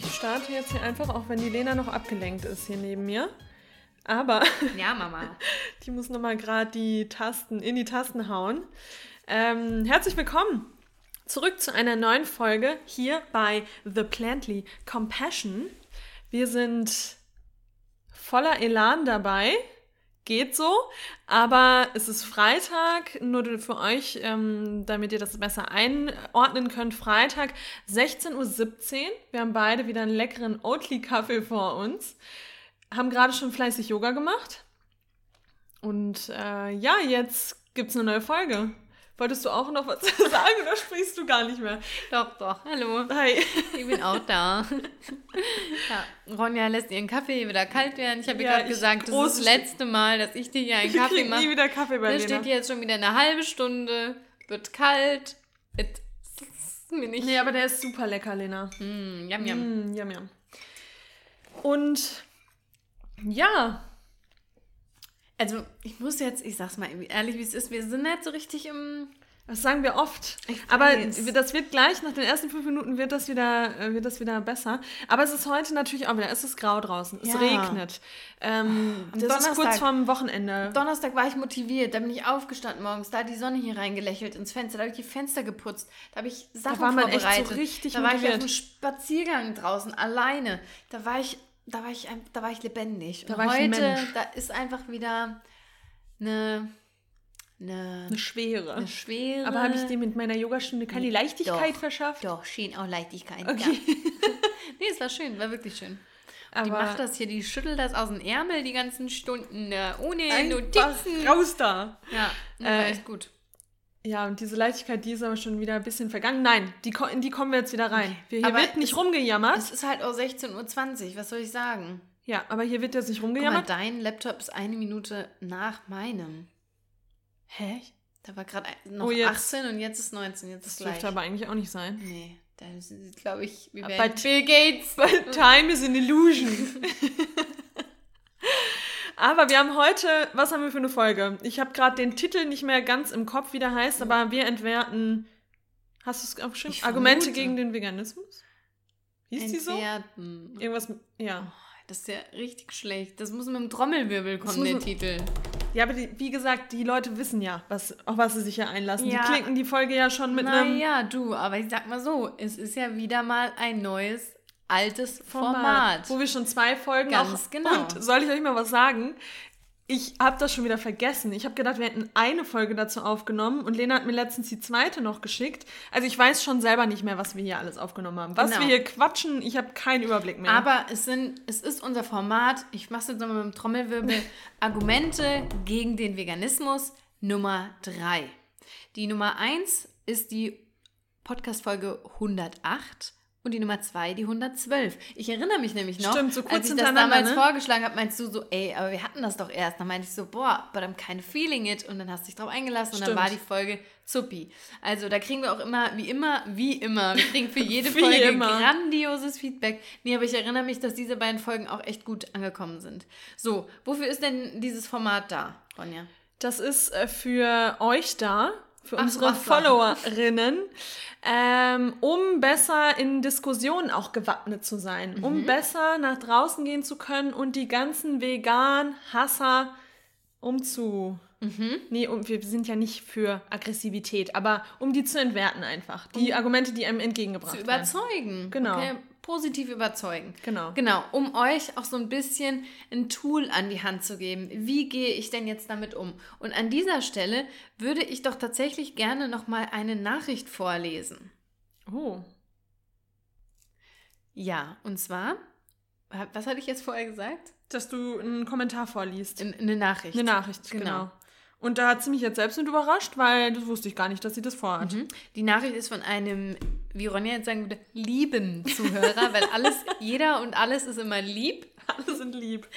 Ich starte jetzt hier einfach, auch wenn die Lena noch abgelenkt ist hier neben mir. Aber Ja, Mama. die muss nochmal gerade die Tasten in die Tasten hauen. Ähm, herzlich willkommen zurück zu einer neuen Folge hier bei The Plantly Compassion. Wir sind voller Elan dabei. Geht so, aber es ist Freitag, nur für euch, ähm, damit ihr das besser einordnen könnt. Freitag, 16.17 Uhr. Wir haben beide wieder einen leckeren Oatly-Kaffee vor uns. Haben gerade schon fleißig Yoga gemacht. Und äh, ja, jetzt gibt's eine neue Folge. Wolltest du auch noch was sagen oder sprichst du gar nicht mehr? Doch, doch. Hallo. Hi. Ich bin auch da. ja, Ronja lässt ihren Kaffee wieder kalt werden. Ich habe ihr Ja, gerade gesagt, das ist das letzte Mal, dass ich dir hier einen Ich Kaffee krieg nie mache. wieder Kaffee bei Der Lena. steht hier jetzt schon wieder eine halbe Stunde, wird kalt. Mir nicht. Nee, aber der ist super lecker, Lena. Mm, yum, yum. Mm, yum, yum. Und ja, Also, ich muss jetzt, ich sag's mal ehrlich, wie es ist, wir sind nicht so richtig im. das sagen wir oft. Aber das wird gleich, nach den ersten fünf Minuten wird das wieder, äh, wird das wieder besser. Aber es ist heute natürlich auch wieder, es ist grau draußen, es Ja. regnet. Ähm, das ist kurz Donnerstag- vorm Wochenende. Donnerstag war ich motiviert, da bin ich aufgestanden morgens, da hat die Sonne hier reingelächelt ins Fenster, da habe ich die Fenster geputzt, da habe ich Sachen war man echt so vorbereitet. richtig da war ich auf motiviert. einem Spaziergang draußen alleine. Da war ich, da war ich, da war ich lebendig. Da Und war ich ein heute, da ist einfach wieder eine, eine, Eine Schwere. eine schwere. Aber habe ich dir mit meiner Yogastunde keine Leichtigkeit doch, verschafft? Doch, schien auch Leichtigkeit. Okay. Ja. nee, es war schön, war wirklich schön. die Aber macht das hier, die schüttelt das aus dem Ärmel die ganzen Stunden, ohne Notizen. raus da. Ja, war Äh, echt gut. Ja, und diese Leichtigkeit, die ist aber schon wieder ein bisschen vergangen. Nein, die, in die kommen wir jetzt wieder rein. Wir, hier Aber wird nicht es- rumgejammert. Es ist halt auch 16.20 Uhr, was soll ich sagen? Ja, aber hier wird jetzt nicht Guck mal, rumgejammert. dein Laptop ist eine Minute nach meinem. Hä? Da war gerade noch Oh, jetzt- 18 und jetzt ist 19, jetzt Das ist gleich. dürfte aber eigentlich auch nicht sein. Nee, da glaube ich, wir Bei werden Bill Gates. Weil Time is an illusion. aber wir haben heute, was haben wir für eine Folge? Ich habe gerade den Titel nicht mehr ganz im Kopf, wie der heißt, aber wir entwerten. Hast du es aufgeschrieben? Argumente gegen den Veganismus? Hieß die so? Entwerten. Irgendwas, ja. Das ist ja richtig schlecht. Das muss mit dem Trommelwirbel kommen, der Titel. Ja, aber die, wie gesagt, die Leute wissen ja, was, auf was sie sich hier einlassen. Ja. Die klinken die Folge ja schon mit einem Naja, du, aber ich sag mal so, es ist ja wieder mal ein neues, altes Format, Format. wo wir schon zwei Folgen Ganz auch, genau. Und soll ich euch mal was sagen? Ich habe das schon wieder vergessen. Ich habe gedacht, wir hätten eine Folge dazu aufgenommen und Lena hat mir letztens die zweite noch geschickt. Also ich weiß schon selber nicht mehr, was wir hier alles aufgenommen haben. Was Genau. wir hier quatschen, ich habe keinen Überblick mehr. Aber es, sind, es ist unser Format, ich mache es jetzt nochmal mit dem Trommelwirbel, Argumente gegen den Veganismus Nummer 3. Die Nummer 1 ist die Podcast-Folge 108 und die Nummer 2 die 112. Ich erinnere mich nämlich noch, Stimmt, so kurz als ich das damals ne? vorgeschlagen habe, meinst du so, ey, aber wir hatten das doch erst. Dann meinte ich so, boah, but I'm kind of feeling it. Und dann hast du dich drauf eingelassen und dann Stimmt. war die Folge Zuppi. Also da kriegen wir auch immer, wie immer, wie immer, wir kriegen für jede Folge immer. grandioses Feedback. Nee, aber ich erinnere mich, dass diese beiden Folgen auch echt gut angekommen sind. So, wofür ist denn dieses Format da, Ronja? Das ist äh, für euch da, für Ach, unsere. Followerinnen, ähm, um besser in Diskussionen auch gewappnet zu sein, Mhm. um besser nach draußen gehen zu können und die ganzen vegan Hasser umzu. Mhm. Nee, um, wir sind ja nicht für Aggressivität, aber um die zu entwerten einfach. Die Argumente, die einem entgegengebracht Zu werden. überzeugen. Genau. Okay, positiv überzeugen. Genau. Genau, um euch auch so ein bisschen ein Tool an die Hand zu geben. Wie gehe ich denn jetzt damit um? Und an dieser Stelle würde ich doch tatsächlich gerne nochmal eine Nachricht vorlesen. Oh. Ja, und zwar, was hatte ich jetzt vorher gesagt? Dass du einen Kommentar vorliest. In- Eine Nachricht. Eine Nachricht, genau. Genau. Und da hat sie mich jetzt selbst mit überrascht, weil das wusste ich gar nicht, dass sie das vorhat. Mhm. Die Nachricht ist von einem, wie Ronja jetzt sagen würde, lieben Zuhörer, weil alles, jeder und alles ist immer lieb. Alle sind lieb.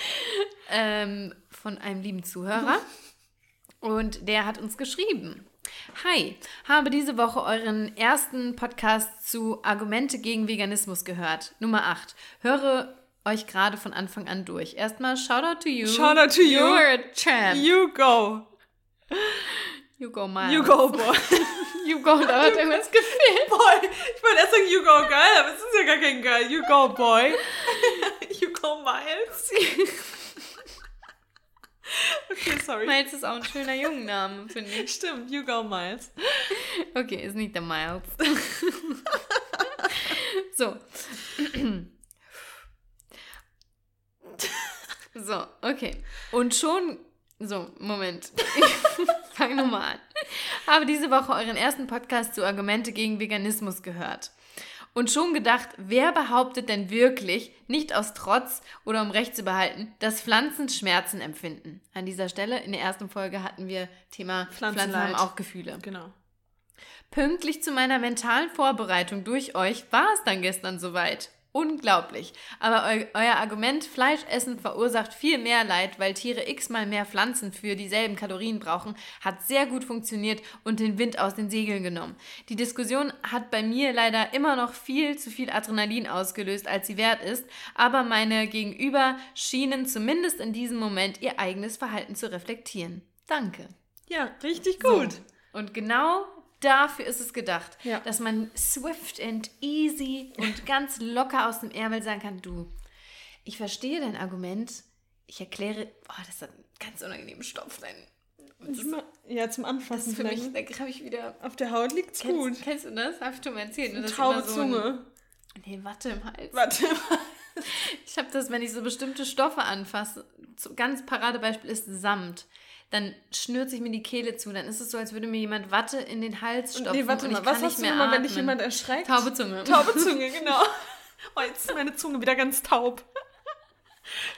ähm, von einem lieben Zuhörer. Und der hat uns geschrieben. Hi, habe diese Woche euren ersten Podcast zu Argumente gegen Veganismus gehört. Nummer 8. Höre euch gerade von Anfang an durch. Erstmal Shoutout to you. Shout out to you. You're a champ. You go. You go miles. You go, boy. You go, da hat irgendwas gefehlt. boy. Ich wollte erst sagen, you go girl, aber es ist ja gar kein girl. You go, boy. you go, Miles. okay, sorry. Miles ist auch ein schöner Jungenname, finde ich. Stimmt, you go, Miles. Okay, ist nicht der Miles. so. so, okay. Und schon. So, Moment. Ich fange nochmal an. Habe diese Woche euren ersten Podcast zu Argumente gegen Veganismus gehört. Und schon gedacht, wer behauptet denn wirklich, nicht aus Trotz oder um Recht zu behalten, dass Pflanzen Schmerzen empfinden? An dieser Stelle, in der ersten Folge hatten wir Thema Pflanzen haben auch Gefühle. Genau. Pünktlich zu meiner mentalen Vorbereitung durch euch war es dann gestern soweit. Unglaublich. Aber eu euer Argument, Fleischessen verursacht viel mehr Leid, weil Tiere x-mal mehr Pflanzen für dieselben Kalorien brauchen, hat sehr gut funktioniert und den Wind aus den Segeln genommen. Die Diskussion hat bei mir leider immer noch viel zu viel Adrenalin ausgelöst, als sie wert ist, aber meine Gegenüber schienen zumindest in diesem Moment ihr eigenes Verhalten zu reflektieren. Danke. Ja, richtig gut. So. Und genau dafür ist es gedacht, Ja. dass man swift and easy und ganz locker aus dem Ärmel sagen kann, du, ich verstehe dein Argument, ich erkläre, oh, das hat einen ganz unangenehmen Stoff sein. Das, ist- Ja, zum das Anfassen ist für mich, da habe ich wieder... Auf der Haut liegt's Kennst, gut. kennst du das? Habe ich schon mal erzählt. ne? Das ist Taube so ein- Zunge. Nee, Watte im Hals. Warte. Ich habe das, wenn ich so bestimmte Stoffe anfasse, ganz Paradebeispiel ist Samt. Dann schnürt sich mir die Kehle zu. Dann ist es so, als würde mir jemand Watte in den Hals stopfen. Nee, warte und mal, ich was hast nicht du mehr immer, wenn dich jemand erschreckt? Taube Zunge. Taube Zunge, genau. Oh, jetzt ist meine Zunge wieder ganz taub.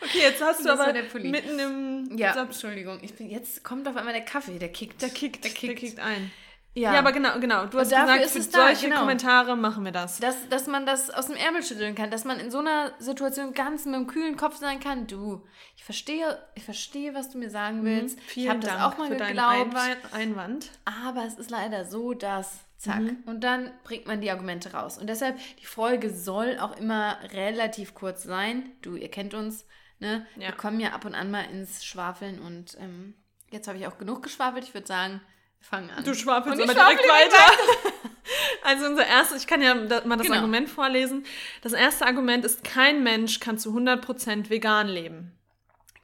Okay, jetzt hast du aber der mitten im Ja, Satz. Entschuldigung. Ich bin, jetzt kommt auf einmal der Kaffee, der kickt. Der kickt, Der der kickt. kickt, ein. Ja, Ja, aber genau, genau. Du hast gesagt, ist für es da, solche genau. Kommentare machen wir das. dass, dass man das aus dem Ärmel schütteln kann, dass man in so einer Situation ganz mit einem kühlen Kopf sein kann. Du, ich verstehe, ich verstehe, was du mir sagen willst. ich Mhm. Vielen habe das auch mal für deinen geglaubt. Einwand. Einwand. Aber es ist leider so, dass, zack, Mhm. und dann bringt man die Argumente raus. Und deshalb, die Folge soll auch immer relativ kurz sein. Du, ihr kennt uns, ne? Ja. Wir kommen ja ab und an mal ins Schwafeln und ähm, jetzt habe ich auch genug geschwafelt. Ich würde sagen, fangen an. Du schwafelst aber direkt direkt weiter. Also unser erstes, ich kann ja mal das Genau. Argument vorlesen. Das erste Argument ist, kein Mensch kann zu 100% vegan leben.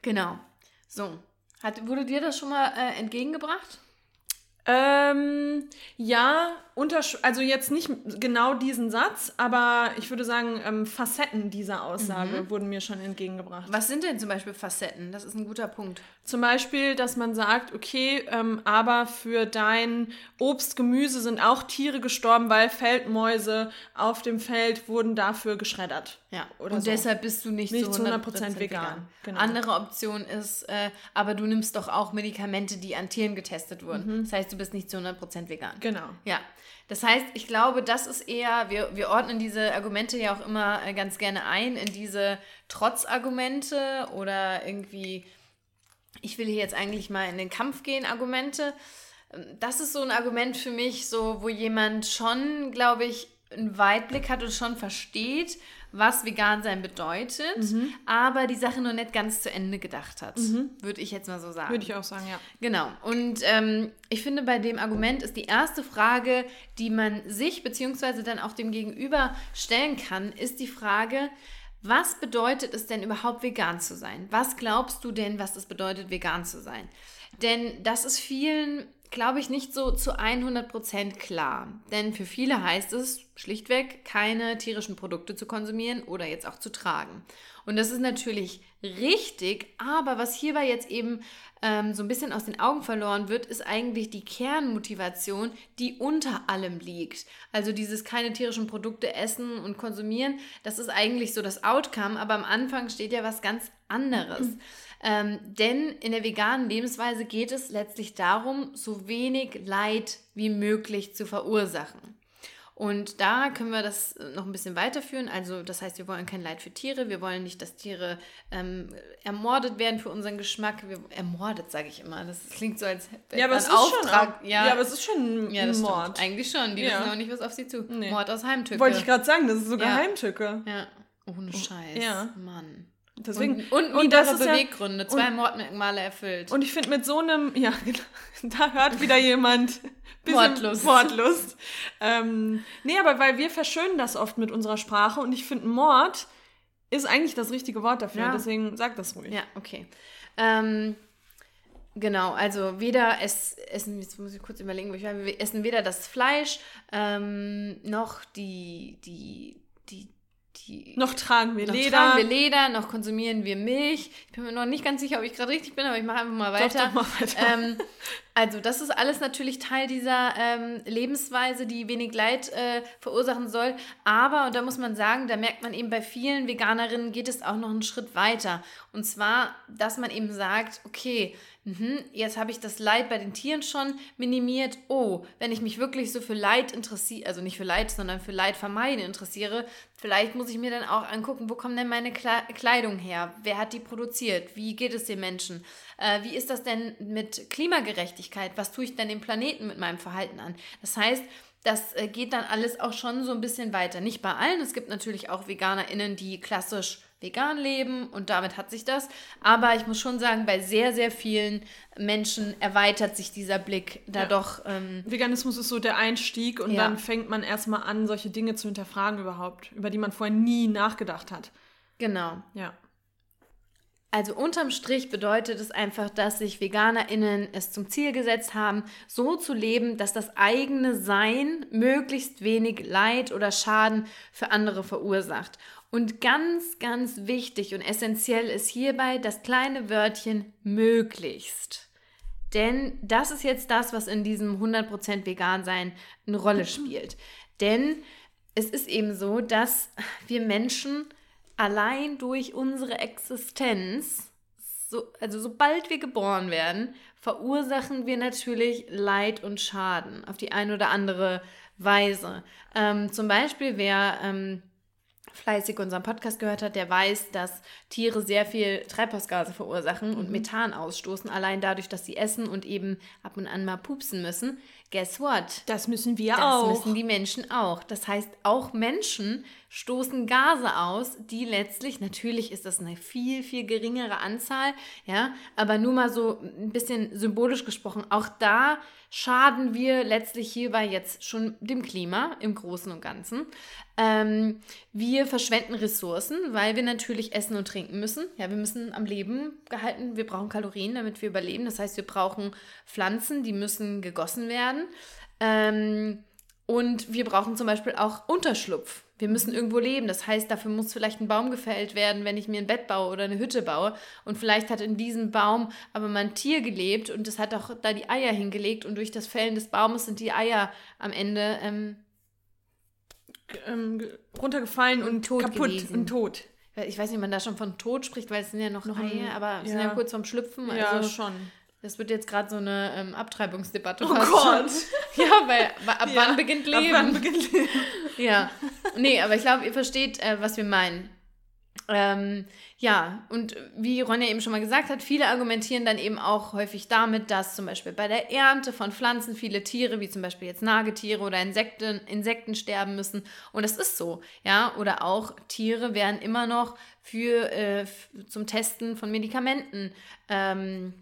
Genau. So. Hat, wurde dir das schon mal äh, entgegengebracht? Ähm, ja, untersch also jetzt nicht genau diesen Satz, aber ich würde sagen, ähm, Facetten dieser Aussage Mhm. wurden mir schon entgegengebracht. Was sind denn zum Beispiel Facetten? Das ist ein guter Punkt. Zum Beispiel, dass man sagt, okay, ähm, aber für dein Obst, Gemüse sind auch Tiere gestorben, weil Feldmäuse auf dem Feld wurden dafür geschreddert. Ja, Oder und so. deshalb bist du nicht, Nicht zu 100% 100% vegan. Genau. Andere Option ist, äh, aber du nimmst doch auch Medikamente, die an Tieren getestet wurden. Das heißt, du bist nicht zu 100% vegan. Genau. Ja, das heißt, ich glaube, das ist eher, wir, wir ordnen diese Argumente ja auch immer äh, ganz gerne ein in diese Trotzargumente oder irgendwie, ich will hier jetzt eigentlich mal in den Kampf gehen, Argumente. Ähm, Das ist so ein Argument für mich, so wo jemand schon, glaube ich, einen Weitblick hat und schon versteht, was vegan sein bedeutet, Mhm. aber die Sache noch nicht ganz zu Ende gedacht hat, würde ich jetzt mal so sagen. Würde ich auch sagen, ja. Genau. Und ähm, ich finde, bei dem Argument ist die erste Frage, die man sich beziehungsweise dann auch dem Gegenüber stellen kann, ist die Frage, was bedeutet es denn überhaupt vegan zu sein? Was glaubst du denn, was es bedeutet, vegan zu sein? Denn das ist vielen, glaube ich, nicht so zu 100% klar. Denn für viele heißt es schlichtweg, keine tierischen Produkte zu konsumieren oder jetzt auch zu tragen. Und das ist natürlich richtig, aber was hierbei jetzt eben ähm, so ein bisschen aus den Augen verloren wird, ist eigentlich die Kernmotivation, die unter allem liegt. Also dieses keine tierischen Produkte essen und konsumieren, das ist eigentlich so das Outcome, aber am Anfang steht ja was ganz anderes. Ähm, denn in der veganen Lebensweise geht es letztlich darum, so wenig Leid wie möglich zu verursachen. Und da können wir das noch ein bisschen weiterführen. Also das heißt, wir wollen kein Leid für Tiere, wir wollen nicht, dass Tiere ähm, ermordet werden für unseren Geschmack. Wir, ermordet, sage ich immer. Das klingt so, als Ja, aber es ist Auftrag. schon, ja. aber es ist schon ein Ja, Mord. stimmt. Eigentlich schon. Die Ja. wissen auch nicht, was auf sie zu. Nee. Mord aus Heimtücke. Wollte ich gerade sagen, das ist sogar Ja. Heimtücke. Ja. Ohne Scheiß. ja. Mann. Deswegen, und, und, und das ist ja- Beweggründe, zwei Mordmerkmale erfüllt. Und ich finde, mit so einem, ja, genau, da hört wieder jemand Mordlust. Mordlust. Ähm, nee, aber weil wir verschönen das oft mit unserer Sprache und ich finde, Mord ist eigentlich das richtige Wort dafür. Ja. Deswegen sag das ruhig. Ja, okay. Ähm, genau, also weder es, essen, jetzt muss ich kurz überlegen, wo ich war, wir essen weder das Fleisch ähm, noch die, die, die, Noch tragen wir noch Leder. tragen wir Leder, noch konsumieren wir Milch. Ich bin mir noch nicht ganz sicher, ob ich gerade richtig bin, aber ich mache einfach mal Doch, weiter. doch, mach weiter. Ähm, also das ist alles natürlich Teil dieser ähm, Lebensweise, die wenig Leid äh, verursachen soll. Aber, und da muss man sagen, da merkt man eben bei vielen Veganerinnen geht es auch noch einen Schritt weiter. Und zwar, dass man eben sagt, okay, mhm, jetzt habe ich das Leid bei den Tieren schon minimiert. Oh, wenn ich mich wirklich so für Leid interessiere, also nicht für Leid, sondern für Leid vermeiden interessiere, vielleicht muss ich mir dann auch angucken, wo kommt denn meine Kle Kleidung her? Wer hat die produziert? Wie geht es den Menschen? Äh, wie ist das denn mit Klimagerechtigkeit? Was tue ich denn dem Planeten mit meinem Verhalten an? Das heißt, das äh, geht dann alles auch schon so ein bisschen weiter. Nicht bei allen. Es gibt natürlich auch VeganerInnen, die klassisch vegan leben und damit hat sich das. Aber ich muss schon sagen, bei sehr, sehr vielen Menschen erweitert sich dieser Blick da Ja. doch. Ähm, Veganismus ist so der Einstieg und Ja. dann fängt man erstmal an, solche Dinge zu hinterfragen überhaupt, über die man vorher nie nachgedacht hat. genau. Ja. Also unterm Strich bedeutet es einfach, dass sich VeganerInnen es zum Ziel gesetzt haben, so zu leben, dass das eigene Sein möglichst wenig Leid oder Schaden für andere verursacht. Und ganz, ganz wichtig und essentiell ist hierbei das kleine Wörtchen möglichst. Denn das ist jetzt das, was in diesem 100% vegan sein eine Rolle spielt. Denn es ist eben so, dass wir Menschen allein durch unsere Existenz, so, also sobald wir geboren werden, verursachen wir natürlich Leid und Schaden auf die eine oder andere Weise. Ähm, zum Beispiel, wer ähm, fleißig unseren Podcast gehört hat, der weiß, dass Tiere sehr viel Treibhausgase verursachen und Methan ausstoßen, allein dadurch, dass sie essen und eben ab und an mal pupsen müssen. Guess what? Das müssen wir Das auch. müssen die Menschen auch. Das heißt, auch Menschen stoßen Gase aus, die letztlich, natürlich ist das eine viel, viel geringere Anzahl, ja, aber nur mal so ein bisschen symbolisch gesprochen, auch da schaden wir letztlich hierbei jetzt schon dem Klima im Großen und Ganzen. Ähm, wir verschwenden Ressourcen, weil wir natürlich essen und trinken müssen. Ja, wir müssen am Leben gehalten, wir brauchen Kalorien, damit wir überleben. Das heißt, wir brauchen Pflanzen, die müssen gegossen werden. Ähm, und wir brauchen zum Beispiel auch Unterschlupf. Wir müssen irgendwo leben. Das heißt, dafür muss vielleicht ein Baum gefällt werden, wenn ich mir ein Bett baue oder eine Hütte baue. Und vielleicht hat in diesem Baum aber mal ein Tier gelebt und es hat auch da die Eier hingelegt. Und durch das Fällen des Baumes sind die Eier am Ende ähm, ähm, ge- runtergefallen und, tot kaputt gewesen. und tot. ich weiß nicht, ob man da schon von Tod spricht, weil es sind ja noch, Noch Eier, aber es sind ja. ja kurz vorm Schlüpfen. ja, Also schon. Das wird jetzt gerade so eine ähm, Abtreibungsdebatte. Oh Gott. schon. Ja, weil ab Ja, wann beginnt Ab Leben? wann beginnt Leben? Ja, nee, aber ich glaube, ihr versteht, äh, was wir meinen. Ähm, ja, und wie Ronja eben schon mal gesagt hat, viele argumentieren dann eben auch häufig damit, dass zum Beispiel bei der Ernte von Pflanzen viele Tiere, wie zum Beispiel jetzt Nagetiere oder Insekten, Insekten sterben müssen. Und das ist so, ja. Oder auch Tiere werden immer noch für, äh, zum Testen von Medikamenten ähm,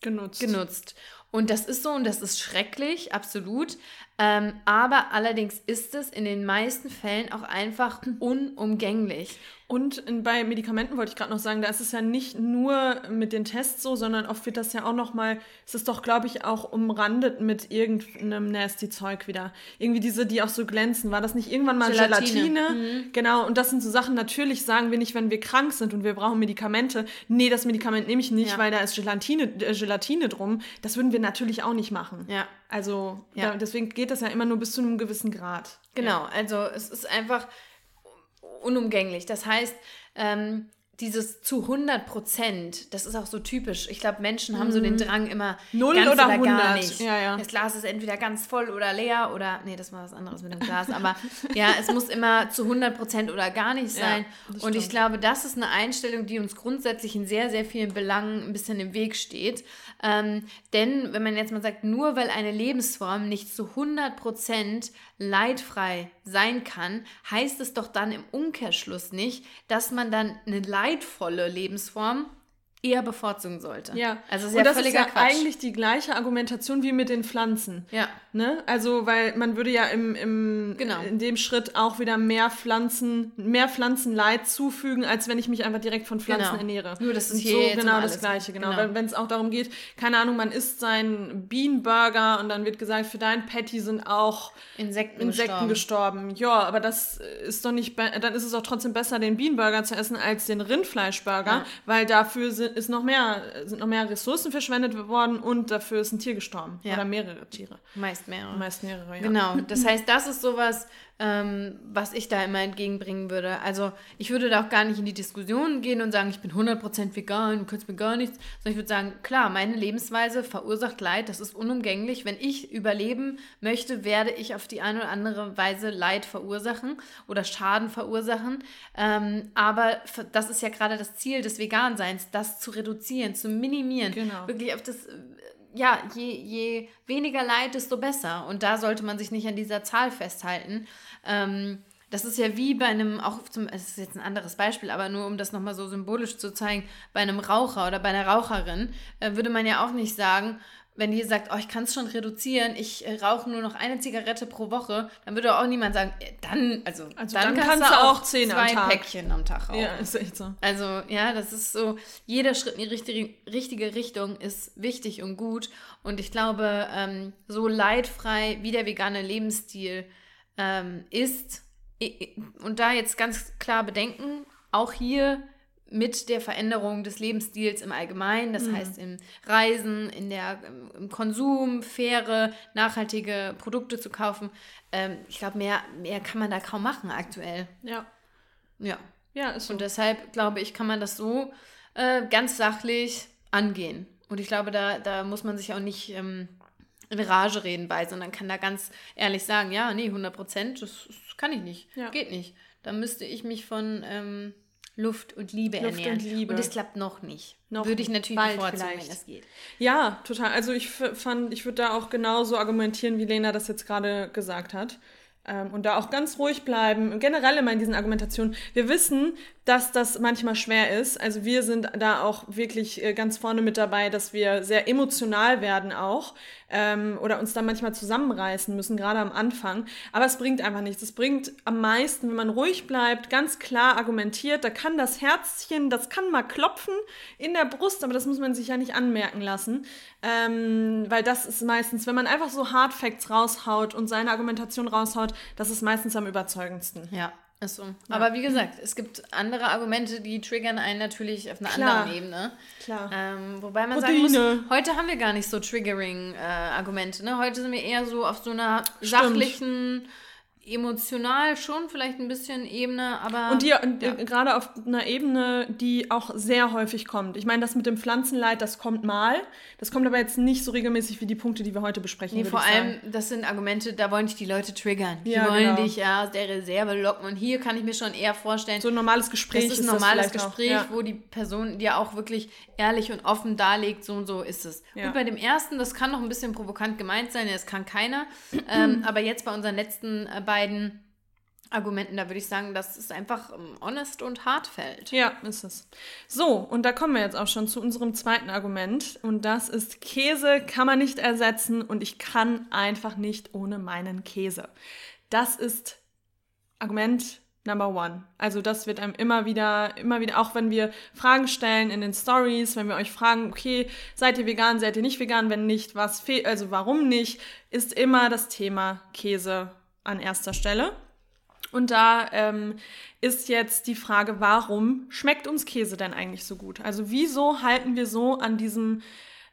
Genutzt. genutzt. Und das ist so und das ist schrecklich, absolut. Ähm, aber allerdings ist es in den meisten Fällen auch einfach unumgänglich. Und bei Medikamenten wollte ich gerade noch sagen, da ist es ja nicht nur mit den Tests so, sondern oft wird das ja auch noch mal, es ist doch, glaube ich, auch umrandet mit irgendeinem nasty Zeug wieder. Irgendwie diese, die auch so glänzen. War das nicht irgendwann mal Gelatine. Gelatine? Genau, und das sind so Sachen, natürlich sagen wir nicht, wenn wir krank sind und wir brauchen Medikamente, nee, das Medikament nehme ich nicht, Ja. weil da ist Gelatine, äh, Gelatine drum. Das würden wir natürlich auch nicht machen. Ja. Also, Ja. Da, deswegen geht das ja immer nur bis zu einem gewissen Grad. Genau, also es ist einfach unumgänglich. Das heißt, ähm, dieses zu 100 Prozent, das ist auch so typisch. Ich glaube, Menschen haben so den Drang immer Mhm. Null ganz oder gar 100. nicht. Ja, ja. Das Glas ist entweder ganz voll oder leer oder, nee, das war was anderes mit dem Glas, aber ja, es muss immer zu 100 Prozent oder gar nicht Ja, sein. das Und ich stimmt. glaube, das ist eine Einstellung, die uns grundsätzlich in sehr, sehr vielen Belangen ein bisschen im Weg steht. Ähm, denn wenn man jetzt mal sagt, nur weil eine Lebensform nicht zu 100 Prozent leidfrei sein kann, heißt es doch dann im Umkehrschluss nicht, dass man dann eine leidvolle Lebensform eher bevorzugen sollte. Ja, also und sehr das ist ja Quatsch. eigentlich die gleiche Argumentation wie mit den Pflanzen. ja, Ne? Also, weil man würde ja im, im, Genau. in dem Schritt auch wieder mehr Pflanzen, mehr Pflanzenleid zufügen, als wenn ich mich einfach direkt von Pflanzen Genau. ernähre. Nur, das ist Und hier so genau das. Gleiche, genau. Genau. Wenn es auch darum geht, keine Ahnung, man isst seinen Bienenburger und dann wird gesagt, für dein Patty sind auch Insekten, Insekten gestorben. gestorben. Ja, aber das ist doch nicht, dann ist es auch trotzdem besser, den Bienenburger zu essen als den Rindfleischburger, Ja. weil dafür sind, ist noch mehr, sind noch mehr Ressourcen verschwendet worden und dafür ist ein Tier gestorben. Ja. Oder mehrere Tiere. Meist mehrere. Meist mehrere, ja. Genau, das heißt, das ist sowas, ähm, was ich da immer entgegenbringen würde. Also ich würde da auch gar nicht in die Diskussion gehen und sagen, ich bin 100% vegan, du kannst mir gar nichts, sondern ich würde sagen, klar, meine Lebensweise verursacht Leid, das ist unumgänglich. Wenn ich überleben möchte, werde ich auf die eine oder andere Weise Leid verursachen oder Schaden verursachen. Ähm, aber das ist ja gerade das Ziel des Veganseins, das zu reduzieren, zu minimieren, Genau. wirklich auf das ja, je, je weniger Leid, desto besser. Und da sollte man sich nicht an dieser Zahl festhalten. Ähm, das ist ja wie bei einem, auch zum, es ist jetzt ein anderes Beispiel, aber nur um das nochmal so symbolisch zu zeigen, bei einem Raucher oder bei einer Raucherin äh, würde man ja auch nicht sagen, wenn die sagt, oh, ich kann es schon reduzieren, ich äh, rauche nur noch eine Zigarette pro Woche, dann würde auch niemand sagen, äh, dann, also, Also dann kannst du auch zehn am zwei Tag. Päckchen am Tag rauchen. Ja, ist echt so. Also ja, das ist so, jeder Schritt in die richtige, richtige Richtung ist wichtig und gut. Und ich glaube, ähm, so leidfrei wie der vegane Lebensstil ähm, ist, und da jetzt ganz klar bedenken, auch hier mit der Veränderung des Lebensstils im Allgemeinen, das heißt im Reisen, in der, im- im Konsum, faire, nachhaltige Produkte zu kaufen. Ähm, ich glaube, mehr, mehr kann man da kaum machen aktuell. Ja. Ja. Ja, ist so. Und deshalb glaube ich, kann man das so äh, ganz sachlich angehen. Und ich glaube, da, da muss man sich auch nicht ähm, in Rage reden bei, sondern kann da ganz ehrlich sagen, ja, nee, 100 Prozent, das, das kann ich nicht. Ja. Geht nicht. Da müsste ich mich von ähm, Luft und Liebe Luft ernähren. und Liebe. Und das klappt noch nicht. Noch Würde ich natürlich bevorzugen, wenn das geht. Ja, total. Also ich fand, ich würde da auch genauso argumentieren, wie Lena das jetzt gerade gesagt hat. Ähm, und da auch ganz ruhig bleiben. Generell immer in diesen Argumentationen. Wir wissen, dass das manchmal schwer ist. Also wir sind da auch wirklich äh, ganz vorne mit dabei, dass wir sehr emotional werden auch. Ähm, oder uns da manchmal zusammenreißen müssen, gerade am Anfang. Aber es bringt einfach nichts. Es bringt am meisten, wenn man ruhig bleibt, ganz klar argumentiert. Da kann das Herzchen, das kann mal klopfen in der Brust, aber das muss man sich ja nicht anmerken lassen. Ähm, weil das ist meistens, wenn man einfach so Hard Facts raushaut und seine Argumentation raushaut, das ist meistens am überzeugendsten. Ja, ist so. Aber wie gesagt, es gibt andere Argumente, die triggern einen natürlich auf einer Klar. anderen Ebene. Klar. Ähm, wobei man sagen muss, Proteine. heute haben wir gar nicht so Triggering-Argumente. ne? Heute sind wir eher so auf so einer Stimmt. sachlichen, emotional schon vielleicht ein bisschen Ebene, aber. Und die ja. äh, gerade auf einer Ebene, die auch sehr häufig kommt. Ich meine, das mit dem Pflanzenleid, das kommt mal. Das kommt aber jetzt nicht so regelmäßig wie die Punkte, die wir heute besprechen. Nee, vor allem, das sind Argumente, da wollen dich die Leute triggern. Die Ja, wollen genau. dich ja aus der Reserve locken. Und hier kann ich mir schon eher vorstellen, so ein normales Gespräch das ist ein normales auch. Gespräch, Ja. wo die Person dir auch wirklich ehrlich und offen darlegt, so und so ist es. Und bei dem ersten, das kann noch ein bisschen provokant gemeint sein, das kann keiner. ähm, aber jetzt bei unseren letzten äh, beiden Argumenten, da würde ich sagen, das ist einfach ähm, honest und heartfelt. Ja, ist es. So, und da kommen wir jetzt auch schon zu unserem zweiten Argument. Und das ist, Käse kann man nicht ersetzen und ich kann einfach nicht ohne meinen Käse. Das ist Argument Number one. Also das wird einem immer wieder, immer wieder, auch wenn wir Fragen stellen in den Stories, wenn wir euch fragen, okay, seid ihr vegan, seid ihr nicht vegan, wenn nicht, was fehlt, also warum nicht, ist immer das Thema Käse an erster Stelle. Und da ähm, ist jetzt die Frage, warum schmeckt uns Käse denn eigentlich so gut? Also wieso halten wir so an diesem,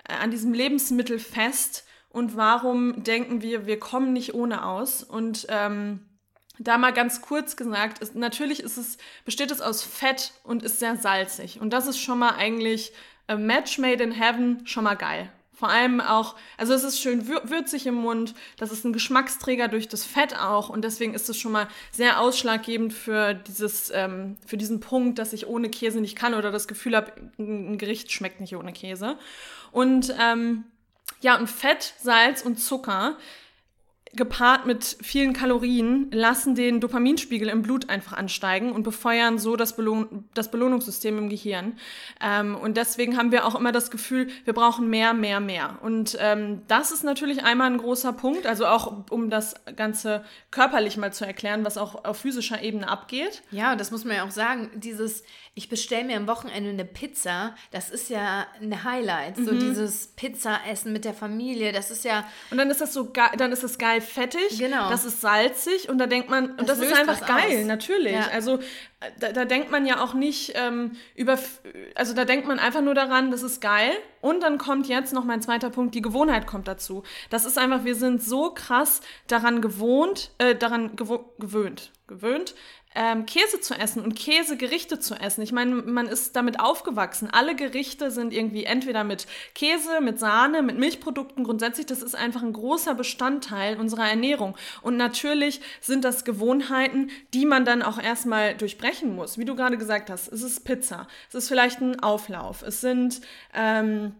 äh, an diesem Lebensmittel fest und warum denken wir, wir kommen nicht ohne aus? Und ähm, da mal ganz kurz gesagt, ist, natürlich ist es, besteht es aus Fett und ist sehr salzig. Und das ist schon mal eigentlich a Match made in heaven schon mal geil. Vor allem auch, also es ist schön wür würzig im Mund, das ist ein Geschmacksträger durch das Fett auch und deswegen ist es schon mal sehr ausschlaggebend für dieses, ähm, für diesen Punkt, dass ich ohne Käse nicht kann oder das Gefühl habe, ein Gericht schmeckt nicht ohne Käse. Und ähm, ja, und Fett, Salz und Zucker gepaart mit vielen Kalorien lassen den Dopaminspiegel im Blut einfach ansteigen und befeuern so das, Belohn das Belohnungssystem im Gehirn. Ähm, und deswegen haben wir auch immer das Gefühl, wir brauchen mehr, mehr, mehr. Und ähm, das ist natürlich einmal ein großer Punkt, also auch um das Ganze körperlich mal zu erklären, was auch auf physischer Ebene abgeht. Ja, das muss man ja auch sagen, dieses ich bestelle mir am Wochenende eine Pizza, das ist ja ein Highlight. Mhm. So dieses Pizza-Essen mit der Familie, das ist ja. Und dann ist das so geil, dann ist das geil fettig, genau. das ist salzig und da denkt man, und das, das ist einfach geil, aus. natürlich. Ja. Also da, da, denkt man ja auch nicht ähm, über, also da denkt man einfach nur daran, das ist geil. Und dann kommt jetzt noch mein zweiter Punkt, die Gewohnheit kommt dazu. Das ist einfach, wir sind so krass daran gewohnt, äh, daran gewo gewöhnt, gewöhnt, ähm, Käse zu essen und Käsegerichte zu essen. Ich meine, man ist damit aufgewachsen. Alle Gerichte sind irgendwie entweder mit Käse, mit Sahne, mit Milchprodukten. Grundsätzlich, das ist einfach ein großer Bestandteil unserer Ernährung. Und natürlich sind das Gewohnheiten, die man dann auch erstmal durchbrechen muss. Wie du gerade gesagt hast, es ist Pizza, es ist vielleicht ein Auflauf, es sind ähm,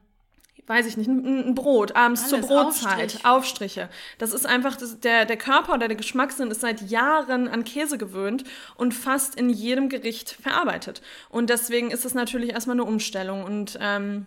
weiß ich nicht, ein, ein Brot, abends Alles, zur Brotzeit, Aufstrich. Aufstriche. Das ist einfach, das, der, der Körper oder der Geschmackssinn ist seit Jahren an Käse gewöhnt und fast in jedem Gericht verarbeitet. Und deswegen ist es natürlich erstmal eine Umstellung. Und ähm,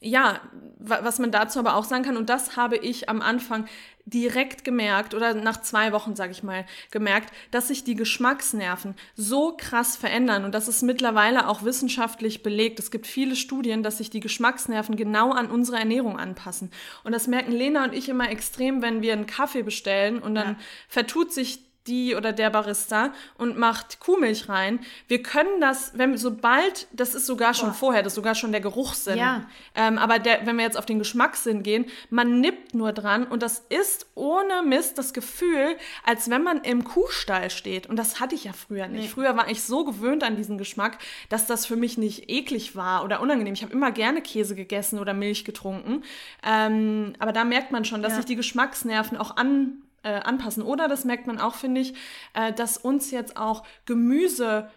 ja, was man dazu aber auch sagen kann, und das habe ich am Anfang direkt gemerkt oder nach zwei Wochen, sage ich mal, gemerkt, dass sich die Geschmacksnerven so krass verändern und das ist mittlerweile auch wissenschaftlich belegt. Es gibt viele Studien, dass sich die Geschmacksnerven genau an unsere Ernährung anpassen. Und das merken Lena und ich immer extrem, wenn wir einen Kaffee bestellen und dann ja. vertut sich die oder der Barista und macht Kuhmilch rein. Wir können das, wenn sobald, das ist sogar schon Boah. vorher, das ist sogar schon der Geruchssinn. Ja. Ähm, aber der, wenn wir jetzt auf den Geschmackssinn gehen, man nippt nur dran und das ist ohne Mist das Gefühl, als wenn man im Kuhstall steht. Und das hatte ich ja früher nicht. Nee. Früher war ich so gewöhnt an diesen Geschmack, dass das für mich nicht eklig war oder unangenehm. Ich habe immer gerne Käse gegessen oder Milch getrunken. Ähm, aber da merkt man schon, dass ja. sich die Geschmacksnerven auch an äh, anpassen. Oder das merkt man auch, finde ich, äh, dass uns jetzt auch Gemüse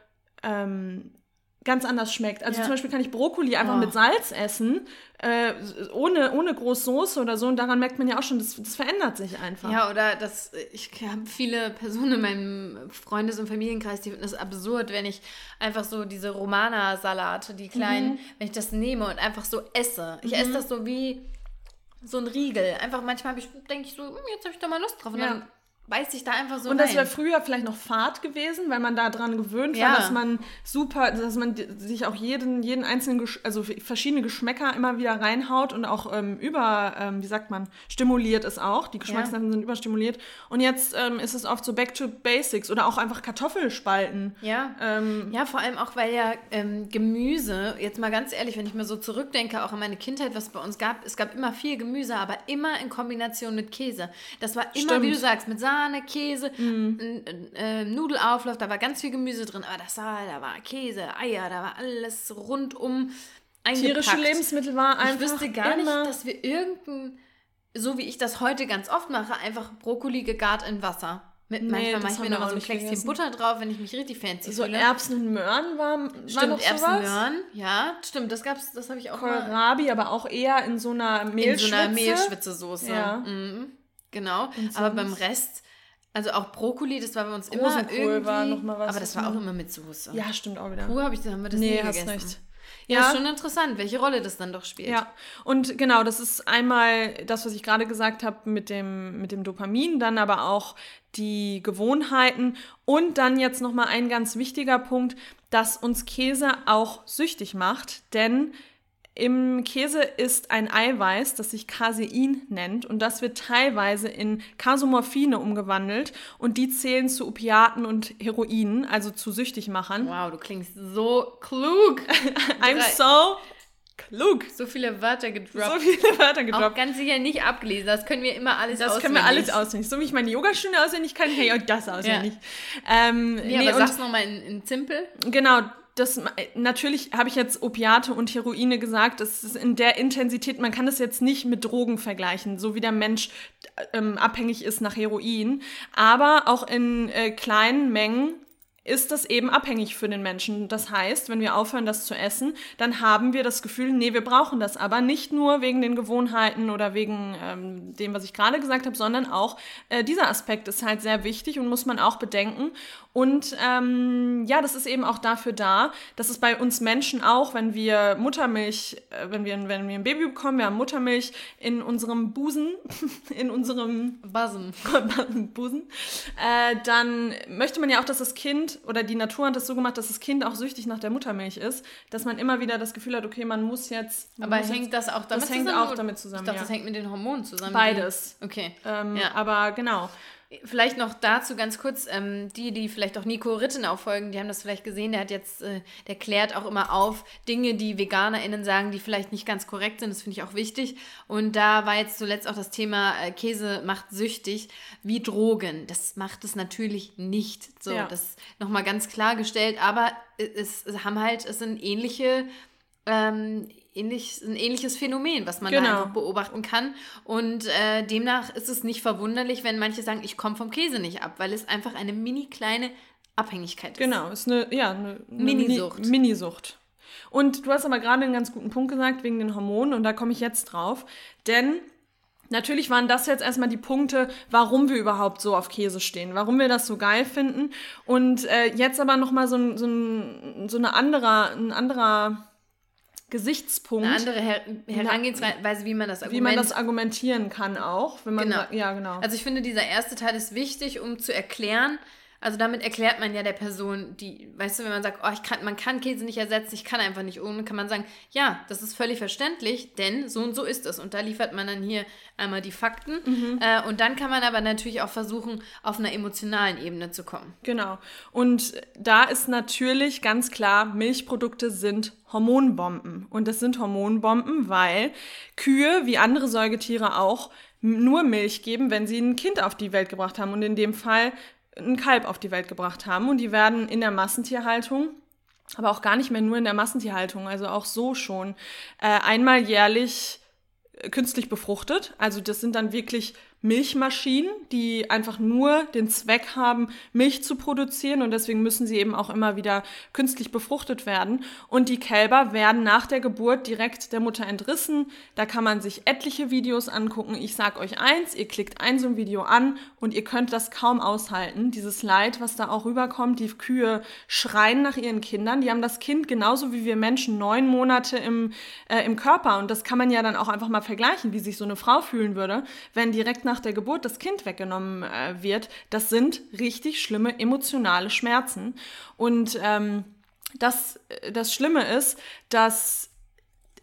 ähm, ganz anders schmeckt. Also ja. zum Beispiel kann ich Brokkoli einfach oh. mit Salz essen, äh, ohne, ohne groß Soße oder so. Und daran merkt man ja auch schon, das, das verändert sich einfach. Ja, oder das, ich habe viele Personen in meinem Freundes- und Familienkreis, die finden das absurd, wenn ich einfach so diese Romana-Salate, die kleinen, mhm. wenn ich das nehme und einfach so esse. Ich mhm. esse das so wie so ein Riegel. Einfach manchmal denke ich so, hm, jetzt habe ich da mal Lust drauf. Und ja. dann beißt sich da einfach so Und das wäre früher vielleicht noch Fahrt gewesen, weil man da dran gewöhnt war, dass man super, dass man sich auch jeden, jeden einzelnen, also verschiedene Geschmäcker immer wieder reinhaut und auch ähm, über, ähm, wie sagt man, stimuliert es auch. Die Geschmacksnerven ja. sind überstimuliert. Und jetzt ähm, ist es oft so back to basics oder auch einfach Kartoffelspalten. Ja. Ähm, ja, vor allem auch, weil ja ähm, Gemüse, jetzt mal ganz ehrlich, wenn ich mir so zurückdenke, auch an meine Kindheit, was es bei uns gab, es gab immer viel Gemüse, aber immer in Kombination mit Käse. Das war immer, Stimmt. wie du sagst, mit Sahne Sahne, Käse, mhm. äh, Nudelauflauf, da war ganz viel Gemüse drin, aber das war, da war Käse, Eier, da war alles rundum eingepackt. Tierische Lebensmittel war einfach Ich wüsste gar immer. nicht, dass wir irgendein, so wie ich das heute ganz oft mache, einfach Brokkoli gegart in Wasser. Mit nee, manchmal mache ich mir noch so ein Kleckchen Butter drauf, wenn ich mich richtig fancy so fühle. So Erbsen und Möhren war, stimmt, noch Erbsen und Möhren, ja, stimmt, das gab's, das habe ich auch Kohlrabi, mal. aber auch eher in so einer Mehlschwitze. In so einer Mehlschwitze-Soße. Ja. Mhm. Genau, aber beim Rest also auch Brokkoli, das war bei uns immer irgendwie. War noch mal was aber das war auch immer mit Soße. Ja, stimmt auch wieder. Puh, hab ich, haben wir das nee, nie gegessen. Hast nicht. Ja, ja, ist schon interessant, welche Rolle das dann doch spielt. Ja, und genau, das ist einmal das, was ich gerade gesagt habe mit dem, mit dem Dopamin, dann aber auch die Gewohnheiten und dann jetzt nochmal ein ganz wichtiger Punkt, dass uns Käse auch süchtig macht, denn im Käse ist ein Eiweiß, das sich Casein nennt und das wird teilweise in Kasomorphine umgewandelt und die zählen zu Opiaten und Heroinen, also zu Süchtigmachern. Wow, du klingst so klug. I'm so klug. So viele Wörter gedroppt. So viele Wörter gedroppt. Auch ganz sicher nicht abgelesen. Das können wir immer alles das auswendig. Das können wir alles auswendig. So wie ich meine Yogastunde auswendig kann, hey, und das auswendig. Ja. Ähm, nee, nee, aber sag's nochmal in, in Simpel. Genau, das natürlich habe ich jetzt Opiate und Heroine gesagt, das ist in der Intensität, man kann das jetzt nicht mit Drogen vergleichen, so wie der Mensch ähm, abhängig ist nach Heroin, aber auch in äh, kleinen Mengen ist das eben abhängig für den Menschen. Das heißt, wenn wir aufhören, das zu essen, dann haben wir das Gefühl, nee, wir brauchen das aber nicht nur wegen den Gewohnheiten oder wegen ähm, dem, was ich gerade gesagt habe, sondern auch äh, dieser Aspekt ist halt sehr wichtig und muss man auch bedenken. Und ähm, ja, das ist eben auch dafür da, dass es bei uns Menschen auch, wenn wir Muttermilch, äh, wenn, wir, wenn wir ein Baby bekommen, wir haben Muttermilch in unserem Busen, in unserem Busen, Busen äh, dann möchte man ja auch, dass das Kind oder die Natur hat das so gemacht, dass das Kind auch süchtig nach der Muttermilch ist, dass man immer wieder das Gefühl hat, okay, man muss jetzt. Man aber muss hängt jetzt, das auch damit das hängt zusammen? auch damit zusammen. Ich dachte, ja. das hängt mit den Hormonen zusammen. Beides. Okay. Ähm, Ja. Aber genau. Vielleicht noch dazu ganz kurz, ähm, die, die vielleicht auch Nico Rittenau folgen, die haben das vielleicht gesehen, der hat jetzt, äh, der klärt auch immer auf Dinge, die VeganerInnen sagen, die vielleicht nicht ganz korrekt sind, das finde ich auch wichtig. Und da war jetzt zuletzt auch das Thema, äh, Käse macht süchtig, wie Drogen. Das macht es natürlich nicht. So, Ja. das nochmal ganz klargestellt, aber es, es haben halt, es sind ähnliche ähm, ähnlich, ein ähnliches Phänomen, was man Genau. da beobachten kann. Und äh, demnach ist es nicht verwunderlich, wenn manche sagen, ich komme vom Käse nicht ab, weil es einfach eine mini kleine Abhängigkeit ist. Genau, ist eine, ja, eine, eine Minisucht. Mini- Minisucht. Und du hast aber gerade einen ganz guten Punkt gesagt wegen den Hormonen und da komme ich jetzt drauf. Denn natürlich waren das jetzt erstmal die Punkte, warum wir überhaupt so auf Käse stehen, warum wir das so geil finden. Und äh, jetzt aber nochmal so, ein, so, ein, so eine anderer, ein anderer Gesichtspunkt. Eine andere Her Herangehensweise, wie man das Argument... wie man das argumentieren kann auch, wenn man Genau. ja genau. Also ich finde, dieser erste Teil ist wichtig, um zu erklären, also damit erklärt man ja der Person, die, weißt du, wenn man sagt, oh, ich kann, man kann Käse nicht ersetzen, ich kann einfach nicht ohne, kann man sagen, ja, das ist völlig verständlich, denn so und so ist es. Und da liefert man dann hier einmal die Fakten. Mhm. Äh, und dann kann man aber natürlich auch versuchen, auf einer emotionalen Ebene zu kommen. Genau. Und da ist natürlich ganz klar, Milchprodukte sind Hormonbomben. Und das sind Hormonbomben, weil Kühe, wie andere Säugetiere auch, nur Milch geben, wenn sie ein Kind auf die Welt gebracht haben. Und in dem Fall ein Kalb auf die Welt gebracht haben. Und die werden in der Massentierhaltung aber auch gar nicht mehr nur in der Massentierhaltung, also auch so schon äh, einmal jährlich äh, künstlich befruchtet. Also das sind dann wirklich Milchmaschinen, die einfach nur den Zweck haben, Milch zu produzieren und deswegen müssen sie eben auch immer wieder künstlich befruchtet werden. Und die Kälber werden nach der Geburt direkt der Mutter entrissen. Da kann man sich etliche Videos angucken. Ich sag euch eins, ihr klickt ein so ein Video an und ihr könnt das kaum aushalten. Dieses Leid, was da auch rüberkommt, die Kühe schreien nach ihren Kindern. Die haben das Kind genauso wie wir Menschen neun Monate im, äh, im Körper. Und das kann man ja dann auch einfach mal vergleichen, wie sich so eine Frau fühlen würde, wenn direkt nach der Geburt das Kind weggenommen äh, wird. Das sind richtig schlimme emotionale Schmerzen. Und ähm, das, äh, das Schlimme ist, dass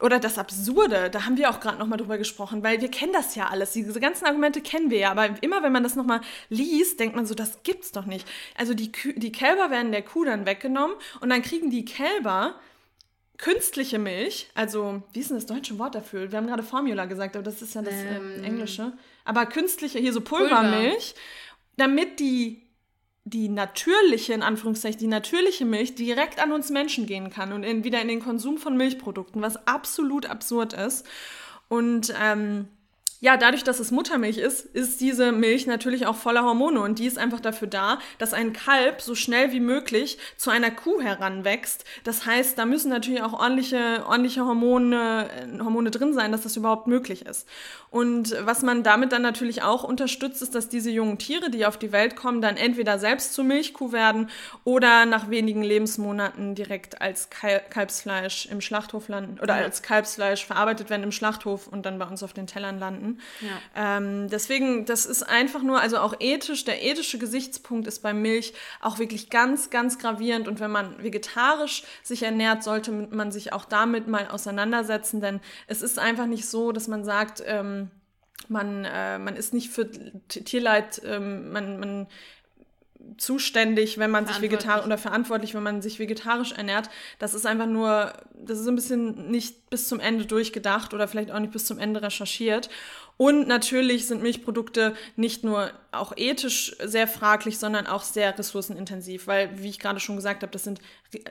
oder das Absurde, da haben wir auch gerade noch mal drüber gesprochen, weil wir kennen das ja alles. Diese ganzen Argumente kennen wir ja, aber immer wenn man das noch mal liest, denkt man so, das gibt's doch nicht. Also die, Kü die Kälber werden der Kuh dann weggenommen und dann kriegen die Kälber künstliche Milch, also wie ist denn das deutsche Wort dafür? Wir haben gerade Formula gesagt, aber das ist ja das ähm, Ähm, Englische. Aber künstliche, hier so Pulvermilch, damit die die natürliche, in Anführungszeichen, die natürliche Milch direkt an uns Menschen gehen kann und in, wieder in den Konsum von Milchprodukten, was absolut absurd ist. Und ähm, ja, dadurch, dass es Muttermilch ist, ist diese Milch natürlich auch voller Hormone und die ist einfach dafür da, dass ein Kalb so schnell wie möglich zu einer Kuh heranwächst. Das heißt, da müssen natürlich auch ordentliche, ordentliche Hormone, äh, Hormone drin sein, dass das überhaupt möglich ist. Und was man damit dann natürlich auch unterstützt, ist, dass diese jungen Tiere, die auf die Welt kommen, dann entweder selbst zur Milchkuh werden oder nach wenigen Lebensmonaten direkt als Kal Kalbsfleisch im Schlachthof landen oder als Kalbsfleisch verarbeitet werden im Schlachthof und dann bei uns auf den Tellern landen. Ja. Ähm, deswegen, das ist einfach nur, also auch ethisch, der ethische Gesichtspunkt ist bei Milch auch wirklich ganz, ganz gravierend. Und wenn man vegetarisch sich ernährt, sollte man sich auch damit mal auseinandersetzen, denn es ist einfach nicht so, dass man sagt, ähm, man, äh, man ist nicht für Tierleid, ähm, man, man zuständig, wenn man sich vegetarisch oder verantwortlich, wenn man sich vegetarisch ernährt. Das ist einfach nur, das ist ein bisschen nicht bis zum Ende durchgedacht oder vielleicht auch nicht bis zum Ende recherchiert. Und natürlich sind Milchprodukte nicht nur auch ethisch sehr fraglich, sondern auch sehr ressourcenintensiv, weil, wie ich gerade schon gesagt habe, das sind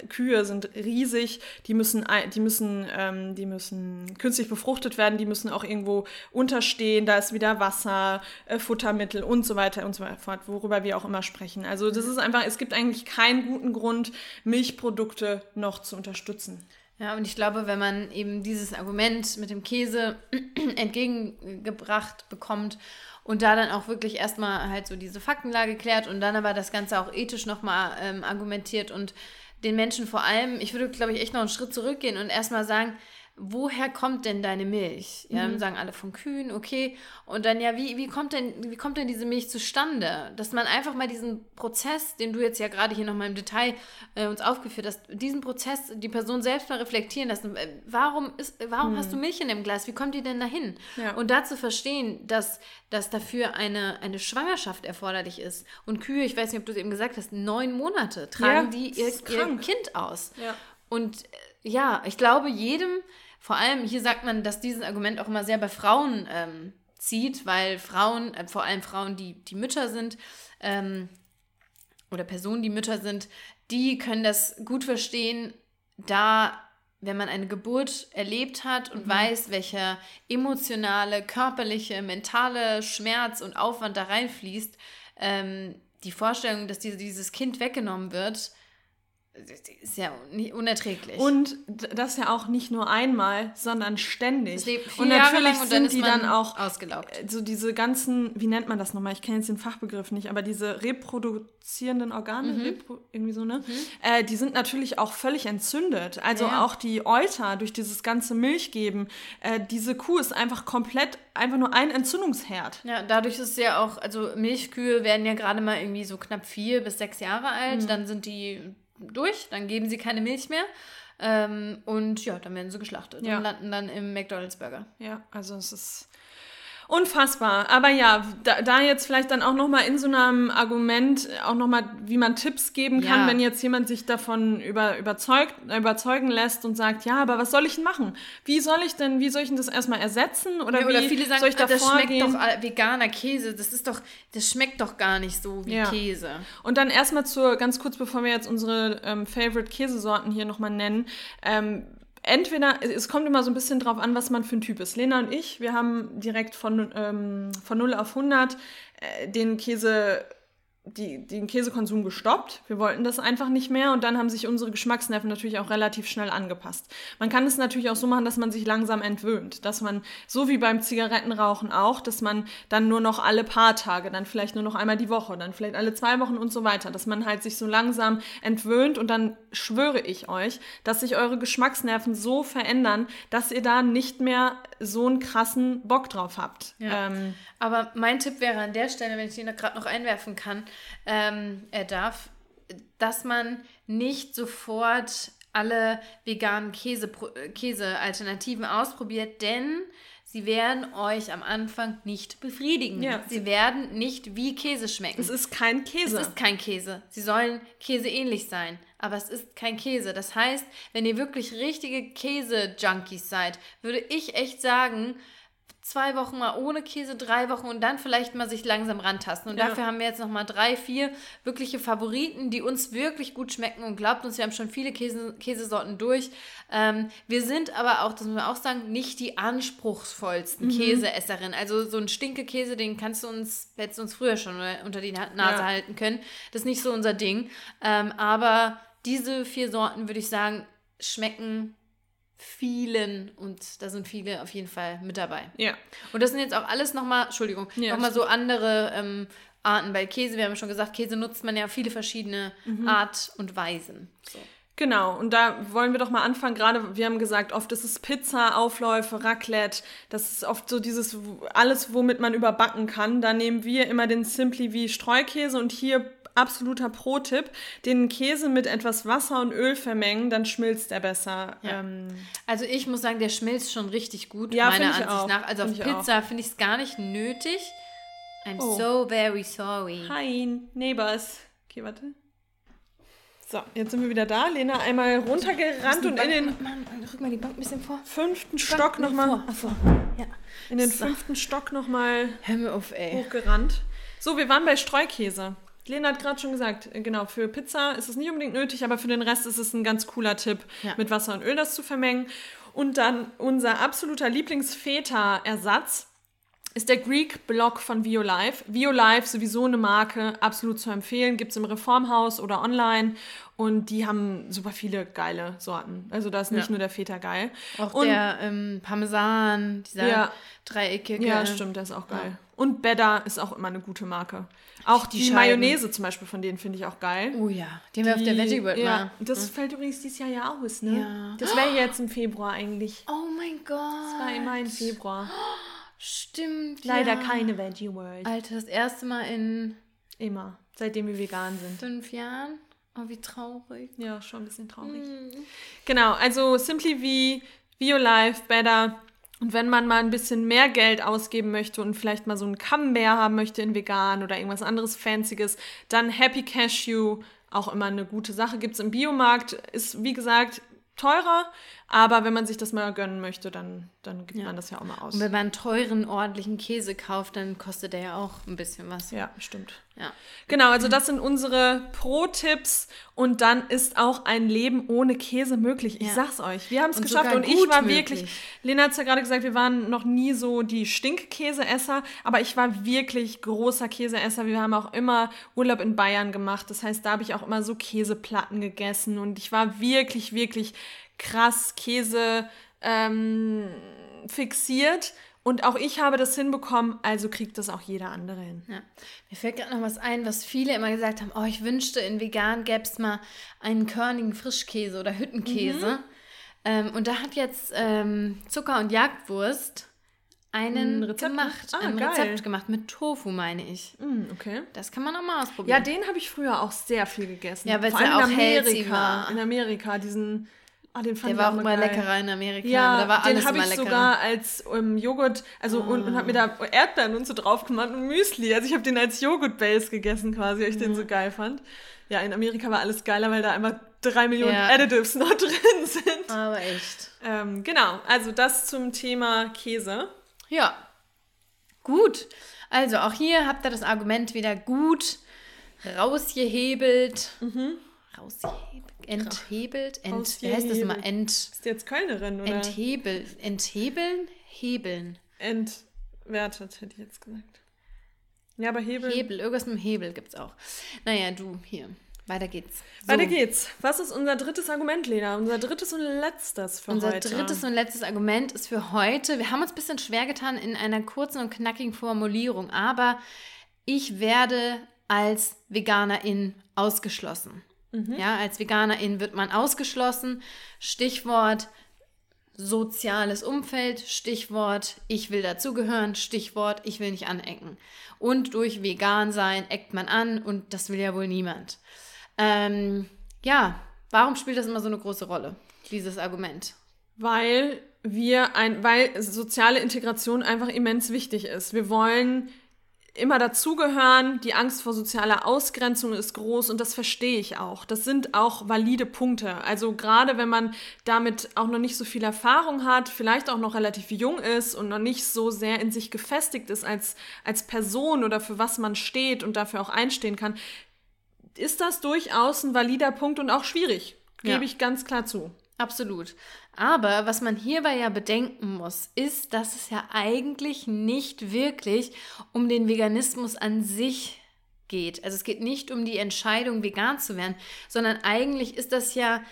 Kühe sind riesig, die müssen, die müssen, ähm, die müssen künstlich befruchtet werden, die müssen auch irgendwo unterstehen, da ist wieder Wasser, äh, Futtermittel und so weiter und so fort, worüber wir auch immer sprechen. Also das ist einfach, es gibt eigentlich keinen guten Grund, Milchprodukte noch zu unterstützen. Ja, und ich glaube, wenn man eben dieses Argument mit dem Käse entgegengebracht bekommt und da dann auch wirklich erstmal halt so diese Faktenlage klärt und dann aber das Ganze auch ethisch nochmal ähm, argumentiert und den Menschen vor allem, ich würde, glaube ich, echt noch einen Schritt zurückgehen und erstmal sagen, woher kommt denn deine Milch? Ja, mhm. sagen alle von Kühen, okay. Und dann ja, wie, wie, kommt denn, wie kommt denn diese Milch zustande? Dass man einfach mal diesen Prozess, den du jetzt ja gerade hier nochmal im Detail äh, uns aufgeführt hast, diesen Prozess, die Person selbst mal reflektieren lassen. Äh, warum, ist, warum mhm. hast du Milch in dem Glas? Wie kommt die denn dahin? Ja. Und dazu verstehen, dass, dass dafür eine, eine Schwangerschaft erforderlich ist. Und Kühe, ich weiß nicht, ob du es eben gesagt hast, neun Monate tragen ja, die ihr, ihr Kind aus. Ja. Und äh, ja, ich glaube, jedem vor allem hier sagt man, dass dieses Argument auch immer sehr bei Frauen ähm, zieht, weil Frauen, äh, vor allem Frauen, die, die Mütter sind, ähm, oder Personen, die Mütter sind, die können das gut verstehen, da wenn man eine Geburt erlebt hat und mhm. weiß, welcher emotionale, körperliche, mentale Schmerz und Aufwand da reinfließt, ähm, die Vorstellung, dass diese, dieses Kind weggenommen wird, ist ja unerträglich. Und das ja auch nicht nur einmal, sondern ständig. Und natürlich und sind die dann auch ausgelaugt. Äh, so diese ganzen, wie nennt man das nochmal? Ich kenne jetzt den Fachbegriff nicht, aber diese reproduzierenden Organe, mhm. repro irgendwie so, ne? Mhm. Äh, die sind natürlich auch völlig entzündet. Also ja. auch die Euter durch dieses ganze Milchgeben. Äh, diese Kuh ist einfach komplett, einfach nur ein Entzündungsherd. Ja, dadurch ist ja auch, also Milchkühe werden ja gerade mal irgendwie so knapp vier bis sechs Jahre alt. Mhm. Dann sind die durch, dann geben sie keine Milch mehr. Ähm, und ja, dann werden sie geschlachtet ja. und landen dann im McDonalds Burger. Ja, also es ist Unfassbar. Aber ja, da, da jetzt vielleicht dann auch nochmal in so einem Argument auch nochmal, wie man Tipps geben kann, ja. wenn jetzt jemand sich davon über, überzeugt, überzeugen lässt und sagt, ja, aber was soll ich denn machen? Wie soll ich denn, wie soll ich denn das erstmal ersetzen? Oder, ja, oder wie viele sagen, soll ich da ah, das schmeckt gehen? doch veganer Käse, das ist doch, das schmeckt doch gar nicht so wie ja. Käse. Und dann erstmal zur, ganz kurz, bevor wir jetzt unsere ähm, Favorite Käsesorten hier nochmal nennen, ähm, entweder, es kommt immer so ein bisschen drauf an, was man für ein Typ ist. Lena und ich, wir haben direkt von, ähm, von 0 auf 100 äh, den Käse die, den Käsekonsum gestoppt. Wir wollten das einfach nicht mehr und dann haben sich unsere Geschmacksnerven natürlich auch relativ schnell angepasst. Man kann es natürlich auch so machen, dass man sich langsam entwöhnt, dass man, so wie beim Zigarettenrauchen auch, dass man dann nur noch alle paar Tage, dann vielleicht nur noch einmal die Woche, dann vielleicht alle zwei Wochen und so weiter, dass man halt sich so langsam entwöhnt und dann schwöre ich euch, dass sich eure Geschmacksnerven so verändern, dass ihr da nicht mehr so einen krassen Bock drauf habt. Ja. Ähm, Aber mein Tipp wäre an der Stelle, wenn ich den da gerade noch einwerfen kann, ähm, er darf, dass man nicht sofort alle veganen Käse, Käsealternativen ausprobiert, denn sie werden euch am Anfang nicht befriedigen. Ja. Sie werden nicht wie Käse schmecken. Es ist kein Käse. Es ist kein Käse. Sie sollen Käse ähnlich sein, aber es ist kein Käse. Das heißt, wenn ihr wirklich richtige Käse-Junkies seid, würde ich echt sagen, zwei Wochen mal ohne Käse, drei Wochen und dann vielleicht mal sich langsam rantasten. Und ja. dafür haben wir jetzt noch mal drei, vier wirkliche Favoriten, die uns wirklich gut schmecken. Und glaubt uns, wir haben schon viele Käse, Käsesorten durch. Ähm, wir sind aber auch, das müssen wir auch sagen, nicht die anspruchsvollsten mhm. Käseesserinnen. Also so ein Stinkekäse, den kannst du uns, hättest du uns früher schon unter die Nase ja. halten können. Das ist nicht so unser Ding. Ähm, aber diese vier Sorten, würde ich sagen, schmecken vielen und da sind viele auf jeden Fall mit dabei. Ja. Und das sind jetzt auch alles nochmal, Entschuldigung, ja, nochmal so andere ähm, Arten bei Käse. Wir haben schon gesagt, Käse nutzt man ja viele verschiedene mhm. Art und Weisen. So. Genau, und da wollen wir doch mal anfangen. Gerade, wir haben gesagt, oft ist es Pizza, Aufläufe, Raclette. Das ist oft so dieses, alles, womit man überbacken kann. Da nehmen wir immer den Simply wie Streukäse und hier absoluter Pro-Tipp, den Käse mit etwas Wasser und Öl vermengen, dann schmilzt er besser. Ja. Ähm, also ich muss sagen, der schmilzt schon richtig gut, ja, meiner Ansicht auch. nach. Also find auf Pizza finde ich es gar nicht nötig. I'm oh. so very sorry. Hi, Neighbors. Okay, warte. So, jetzt sind wir wieder da. Lena einmal runtergerannt und in den Mann, rück mal die Bank ein bisschen vor. fünften Stock nochmal. Vor. Ja. In den So. fünften Stock nochmal Hör mir auf, ey. hochgerannt. So, wir waren bei Streukäse. Lena hat gerade schon gesagt, äh, genau, für Pizza ist es nicht unbedingt nötig, aber für den Rest ist es ein ganz cooler Tipp, Ja. mit Wasser und Öl das zu vermengen. Und dann unser absoluter Lieblings-Feta-Ersatz ist der Greek Block von VioLife. VioLife sowieso eine Marke, absolut zu empfehlen. Gibt es im Reformhaus oder online. Und die haben super viele geile Sorten. Also da ist nicht Ja. nur der Feta geil. Auch und, der ähm, Parmesan, dieser Ja. dreieckige. Ja, stimmt, der ist auch geil. Und Better ist auch immer eine gute Marke. Auch die, Die. Mayonnaise zum Beispiel von denen finde ich auch geil. Oh ja, den wir auf der Veggie World ja, mal. Das fällt übrigens dieses Jahr ja aus, ne? Ja. Das wäre jetzt im Februar eigentlich. Oh mein Gott. Das war immer im Februar. Stimmt. Leider ja. keine Veggie World. Alter, das erste Mal in Immer. Seitdem wir vegan sind. fünf Jahren. Oh, wie traurig. Ja, schon ein bisschen traurig. Hm. Genau, also Simply V, VioLife, Better. Und wenn man mal ein bisschen mehr Geld ausgeben möchte und vielleicht mal so einen Camembert haben möchte in vegan oder irgendwas anderes Fancyes, dann Happy Cashew, auch immer eine gute Sache. Gibt es im Biomarkt, ist wie gesagt teurer, aber wenn man sich das mal gönnen möchte, dann, dann gibt man das ja auch mal aus. Und wenn man einen teuren, ordentlichen Käse kauft, dann kostet der ja auch ein bisschen was. Ja, stimmt. Ja. Genau, also das sind unsere Pro-Tipps und dann ist auch ein Leben ohne Käse möglich. Ich Ja. sag's euch. Wir haben es geschafft und ich war möglich. wirklich, Lena hat ja gerade gesagt, wir waren noch nie so die Stinkkäseesser, aber ich war wirklich großer Käseesser. Wir haben auch immer Urlaub in Bayern gemacht. Das heißt, da habe ich auch immer so Käseplatten gegessen und ich war wirklich, wirklich krass Käse ähm, fixiert. Und auch ich habe das hinbekommen, also kriegt das auch jeder andere hin. Ja. Mir fällt gerade noch was ein, was viele immer gesagt haben: Oh, ich wünschte, in vegan gäbe es mal einen körnigen Frischkäse oder Hüttenkäse. Mhm. Ähm, und da hat jetzt ähm, Zucker und Jagdwurst einen Ein Rezept gemacht. Ah, ein geil. Rezept gemacht mit Tofu, meine ich. Mm, okay. Das kann man auch mal Ja, ausprobieren. den habe ich früher auch sehr viel gegessen. Ja, Vor allem ja in auch healthy Amerika. war. In Amerika, diesen. Ah, den fand der ich war auch immer geil. leckerer in Amerika. Ja, da war alles den habe ich leckerer. sogar als ähm, Joghurt, also und, und habe mir da Erdbeeren und so drauf gemacht und Müsli. Also ich habe den als Joghurt-Base gegessen quasi, weil ich den so geil fand. Ja, in Amerika war alles geiler, weil da einfach drei Millionen Ja. Additives noch drin sind. Aber echt. Ähm, genau, also das zum Thema Käse. Ja. Gut. Also auch hier habt ihr das Argument wieder gut rausgehebelt. Rausgehebelt. Enthebelt. Ent, wie heißt das immer? Ent, Ist die jetzt Kölnerin oder enthebel, enthebeln? Hebeln. entwertet, hätte ich jetzt gesagt. Ja, aber Hebel. Hebel. Irgendwas mit dem Hebel gibt es auch. Naja, du, hier. Weiter geht's. So, Weiter geht's. Was ist unser drittes Argument, Lena? Unser drittes und letztes für Unser heute. drittes und letztes Argument ist für heute. Wir haben uns ein bisschen schwer getan in einer kurzen und knackigen Formulierung, aber ich werde als Veganerin ausgeschlossen. Ja, als Veganerin wird man ausgeschlossen. Stichwort soziales Umfeld, Stichwort ich will dazugehören, Stichwort ich will nicht anecken. Und durch vegan sein eckt man an und das will ja wohl niemand. Ähm, ja, warum spielt das immer so eine große Rolle, dieses Argument? Weil wir ein, weil soziale Integration einfach immens wichtig ist. Wir wollen immer dazugehören. Die Angst vor sozialer Ausgrenzung ist groß und das verstehe ich auch. Das sind auch valide Punkte. Also gerade wenn man damit auch noch nicht so viel Erfahrung hat, vielleicht auch noch relativ jung ist und noch nicht so sehr in sich gefestigt ist als, als Person oder für was man steht und dafür auch einstehen kann, ist das durchaus ein valider Punkt und auch schwierig. Gebe Ja. ich ganz klar zu. Absolut. Aber was man hierbei ja bedenken muss, ist, dass es ja eigentlich nicht wirklich um den Veganismus an sich geht. Also es geht nicht um die Entscheidung, vegan zu werden, sondern eigentlich ist das ja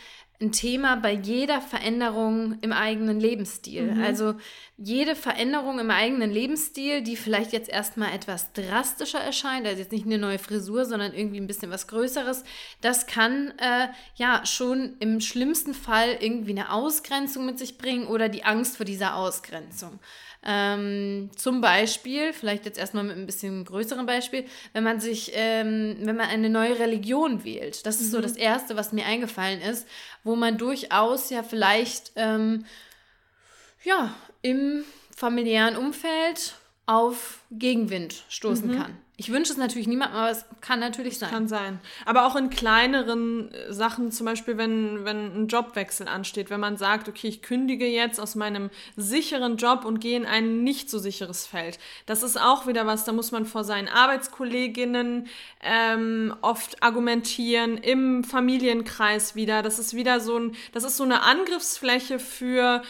ein Thema bei jeder Veränderung im eigenen Lebensstil. Also jede Veränderung im eigenen Lebensstil, die vielleicht jetzt erstmal etwas drastischer erscheint, also jetzt nicht eine neue Frisur, sondern irgendwie ein bisschen was Größeres, das kann äh, ja schon im schlimmsten Fall irgendwie eine Ausgrenzung mit sich bringen oder die Angst vor dieser Ausgrenzung. Ähm, zum Beispiel, vielleicht jetzt erstmal mit ein bisschen größerem Beispiel, wenn man sich, ähm, wenn man eine neue Religion wählt. Das ist so das Erste, was mir eingefallen ist, wo man durchaus ja vielleicht ähm, ja, im familiären Umfeld auf Gegenwind stoßen kann. Ich wünsche es natürlich niemandem, aber es kann natürlich sein. Kann sein. Aber auch in kleineren äh, Sachen, zum Beispiel, wenn, wenn ein Jobwechsel ansteht, wenn man sagt, okay, ich kündige jetzt aus meinem sicheren Job und gehe in ein nicht so sicheres Feld. Das ist auch wieder was, da muss man vor seinen Arbeitskolleginnen ähm, oft argumentieren, im Familienkreis wieder. Das ist wieder so ein, das ist so eine Angriffsfläche für,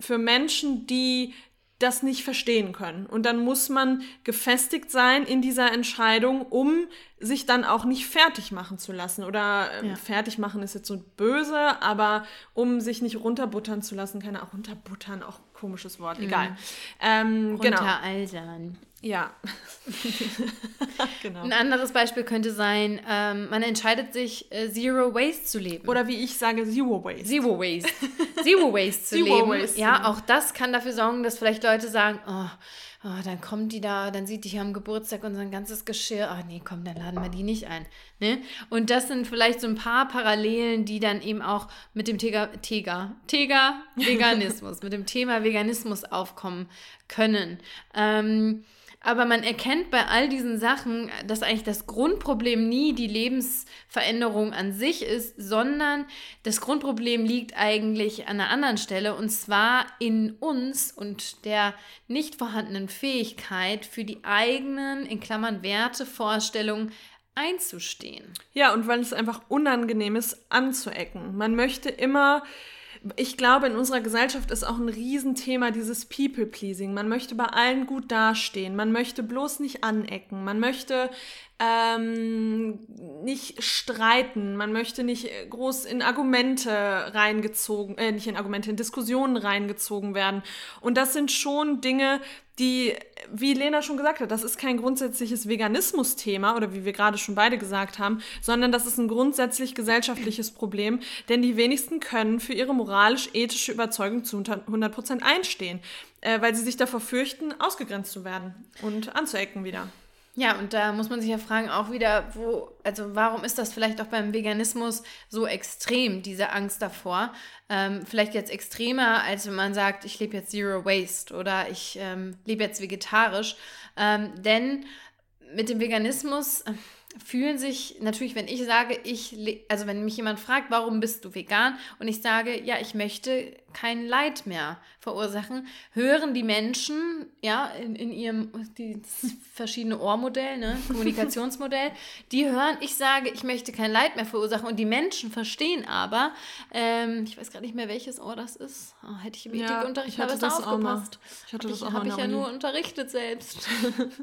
für Menschen, die das nicht verstehen können. Und dann muss man gefestigt sein in dieser Entscheidung, um sich dann auch nicht fertig machen zu lassen. Oder äh, ja. fertig machen ist jetzt so böse, aber um sich nicht runterbuttern zu lassen, keine auch runterbuttern, auch komisches Wort, mhm. egal. Ähm, genau. Runteraltern. Ja. genau. Ein anderes Beispiel könnte sein, ähm, man entscheidet sich, äh, Zero Waste zu leben. Oder wie ich sage, Zero Waste. Zero Waste. Zero Waste zu Zero leben. Waste. Ja, auch das kann dafür sorgen, dass vielleicht Leute sagen, oh, oh, dann kommt die da, dann sieht die hier am Geburtstag unser ganzes Geschirr. Ah, nee, komm, dann laden wir die nicht ein. Ne? Und das sind vielleicht so ein paar Parallelen, die dann eben auch mit dem Tega, Tega, Tega Veganismus, mit dem Thema Veganismus aufkommen können. Ähm, aber man erkennt bei all diesen Sachen, dass eigentlich das Grundproblem nie die Lebensveränderung an sich ist, sondern das Grundproblem liegt eigentlich an einer anderen Stelle und zwar in uns und der nicht vorhandenen Fähigkeit für die eigenen, in Klammern Werte, Vorstellungen einzustehen. Ja, und weil es einfach unangenehm ist, anzuecken. Man möchte immer ich glaube, in unserer Gesellschaft ist auch ein Riesenthema dieses People-Pleasing. Man möchte bei allen gut dastehen. Man möchte bloß nicht anecken. Man möchte ähm, nicht streiten, man möchte nicht groß in Argumente reingezogen, äh, nicht in Argumente, in Diskussionen reingezogen werden. Und das sind schon Dinge, die, wie Lena schon gesagt hat, das ist kein grundsätzliches Veganismus-Thema oder wie wir gerade schon beide gesagt haben, sondern das ist ein grundsätzlich gesellschaftliches Problem, denn die wenigsten können für ihre moralisch-ethische Überzeugung zu 100% einstehen, äh, weil sie sich davor fürchten, ausgegrenzt zu werden und anzuecken wieder. Ja, und da muss man sich ja fragen, auch wieder, wo, also warum ist das vielleicht auch beim Veganismus so extrem, diese Angst davor? Ähm, vielleicht jetzt extremer, als wenn man sagt, ich lebe jetzt Zero Waste oder ich ähm, lebe jetzt vegetarisch. Ähm, denn mit dem Veganismus fühlen sich natürlich, wenn ich sage, ich, also wenn mich jemand fragt, warum bist du vegan und ich sage, ja, ich möchte kein Leid mehr verursachen, hören die Menschen, ja, in, in ihrem, die verschiedene Ohrmodell, ne, Kommunikationsmodell, die hören, ich sage, ich möchte kein Leid mehr verursachen und die Menschen verstehen aber, ähm, ich weiß gerade nicht mehr, welches Ohr das ist, oh, hätte ich im ja, Ethikunterricht mal besser aufgepasst. Ich hatte das auch Habe ich ja nur unterrichtet selbst.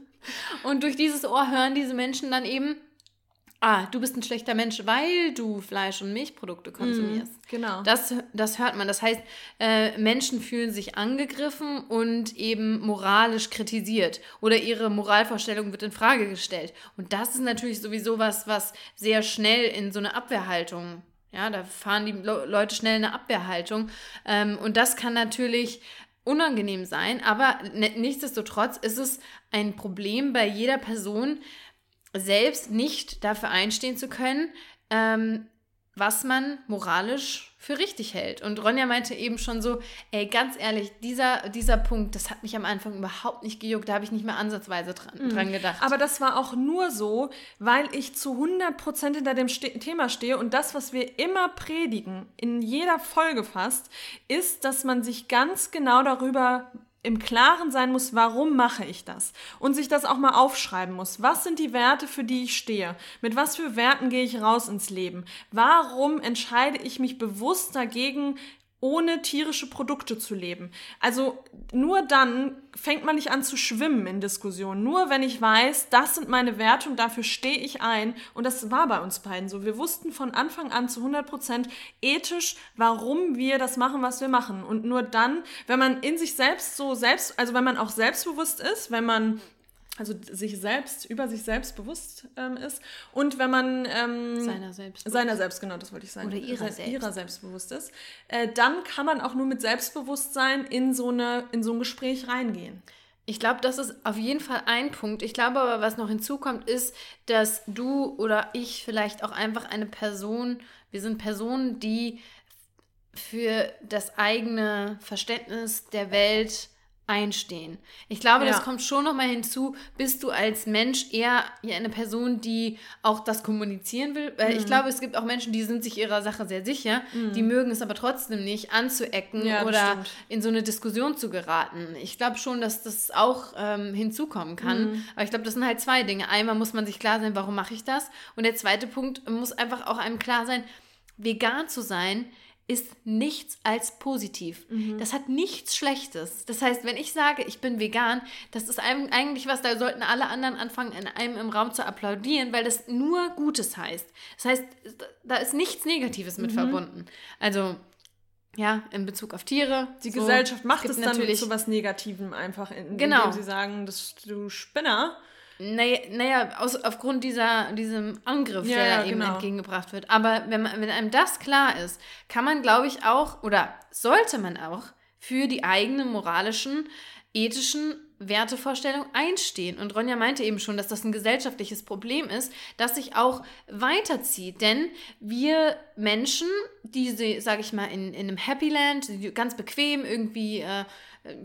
und durch dieses Ohr hören diese Menschen dann eben, ah, du bist ein schlechter Mensch, weil du Fleisch- und Milchprodukte konsumierst. Mm, genau. Das, das hört man. Das heißt, äh, Menschen fühlen sich angegriffen und eben moralisch kritisiert oder ihre Moralvorstellung wird in Frage gestellt. Und das ist natürlich sowieso was, was sehr schnell in so eine Abwehrhaltung ja, da fahren die Leute schnell in eine Abwehrhaltung. Ähm, und das kann natürlich unangenehm sein, aber nichtsdestotrotz ist es ein Problem bei jeder Person, selbst nicht dafür einstehen zu können, ähm, was man moralisch für richtig hält. Und Ronja meinte eben schon so, ey, ganz ehrlich, dieser, dieser Punkt, das hat mich am Anfang überhaupt nicht gejuckt, da habe ich nicht mehr ansatzweise dran, mhm. dran gedacht. Aber das war auch nur so, weil ich zu 100% hinter dem Ste Thema stehe und das, was wir immer predigen, in jeder Folge fast, ist, dass man sich ganz genau darüber im Klaren sein muss, warum mache ich das? Und sich das auch mal aufschreiben muss. Was sind die Werte, für die ich stehe? Mit was für Werten gehe ich raus ins Leben? Warum entscheide ich mich bewusst dagegen, ohne tierische Produkte zu leben. Also nur dann fängt man nicht an zu schwimmen in Diskussionen. Nur wenn ich weiß, das sind meine Werte und dafür stehe ich ein. Und das war bei uns beiden so. Wir wussten von Anfang an zu 100 Prozent ethisch, warum wir das machen, was wir machen. Und nur dann, wenn man in sich selbst so selbst, also wenn man auch selbstbewusst ist, wenn man also sich selbst, über sich selbst bewusst ähm, ist. Und wenn man ähm, seiner selbst, seiner selbst, genau, das wollte ich sagen, oder ihrer selbst, ihrer selbstbewusst ist, äh, dann kann man auch nur mit Selbstbewusstsein in so, eine, in so ein Gespräch reingehen. Ich glaube, das ist auf jeden Fall ein Punkt. Ich glaube aber, was noch hinzukommt, ist, dass du oder ich vielleicht auch einfach eine Person, wir sind Personen, die für das eigene Verständnis der Welt einstehen. Ich glaube, Ja. das kommt schon noch mal hinzu, bist du als Mensch eher eine Person, die auch das kommunizieren will. Weil Mhm. ich glaube, es gibt auch Menschen, die sind sich ihrer Sache sehr sicher, die mögen es aber trotzdem nicht, anzuecken Ja, oder stimmt. in so eine Diskussion zu geraten. Ich glaube schon, dass das auch ähm, hinzukommen kann. Mhm. Aber ich glaube, das sind halt zwei Dinge. Einmal muss man sich klar sein, warum mache ich das? Und der zweite Punkt muss einfach auch einem klar sein, vegan zu sein ist nichts als positiv. Mhm. Das hat nichts Schlechtes. Das heißt, wenn ich sage, ich bin vegan, das ist eigentlich was, da sollten alle anderen anfangen, in einem im Raum zu applaudieren, weil das nur Gutes heißt. Das heißt, da ist nichts Negatives Mhm. mit verbunden. Also, ja, in Bezug auf Tiere. Die so, Gesellschaft macht gibt es dann natürlich zu was Negativem einfach, in, Genau. indem sie sagen, dass du Spinner. Naja, naja aus, aufgrund dieser, diesem Angriff, Ja, der ja, da eben genau. entgegengebracht wird. Aber wenn, man, wenn einem das klar ist, kann man, glaube ich, auch, oder sollte man auch für die eigenen moralischen, ethischen Wertevorstellungen einstehen. Und Ronja meinte eben schon, dass das ein gesellschaftliches Problem ist, das sich auch weiterzieht. Denn wir Menschen, die, sage ich mal, in, in einem Happy Land, ganz bequem irgendwie äh,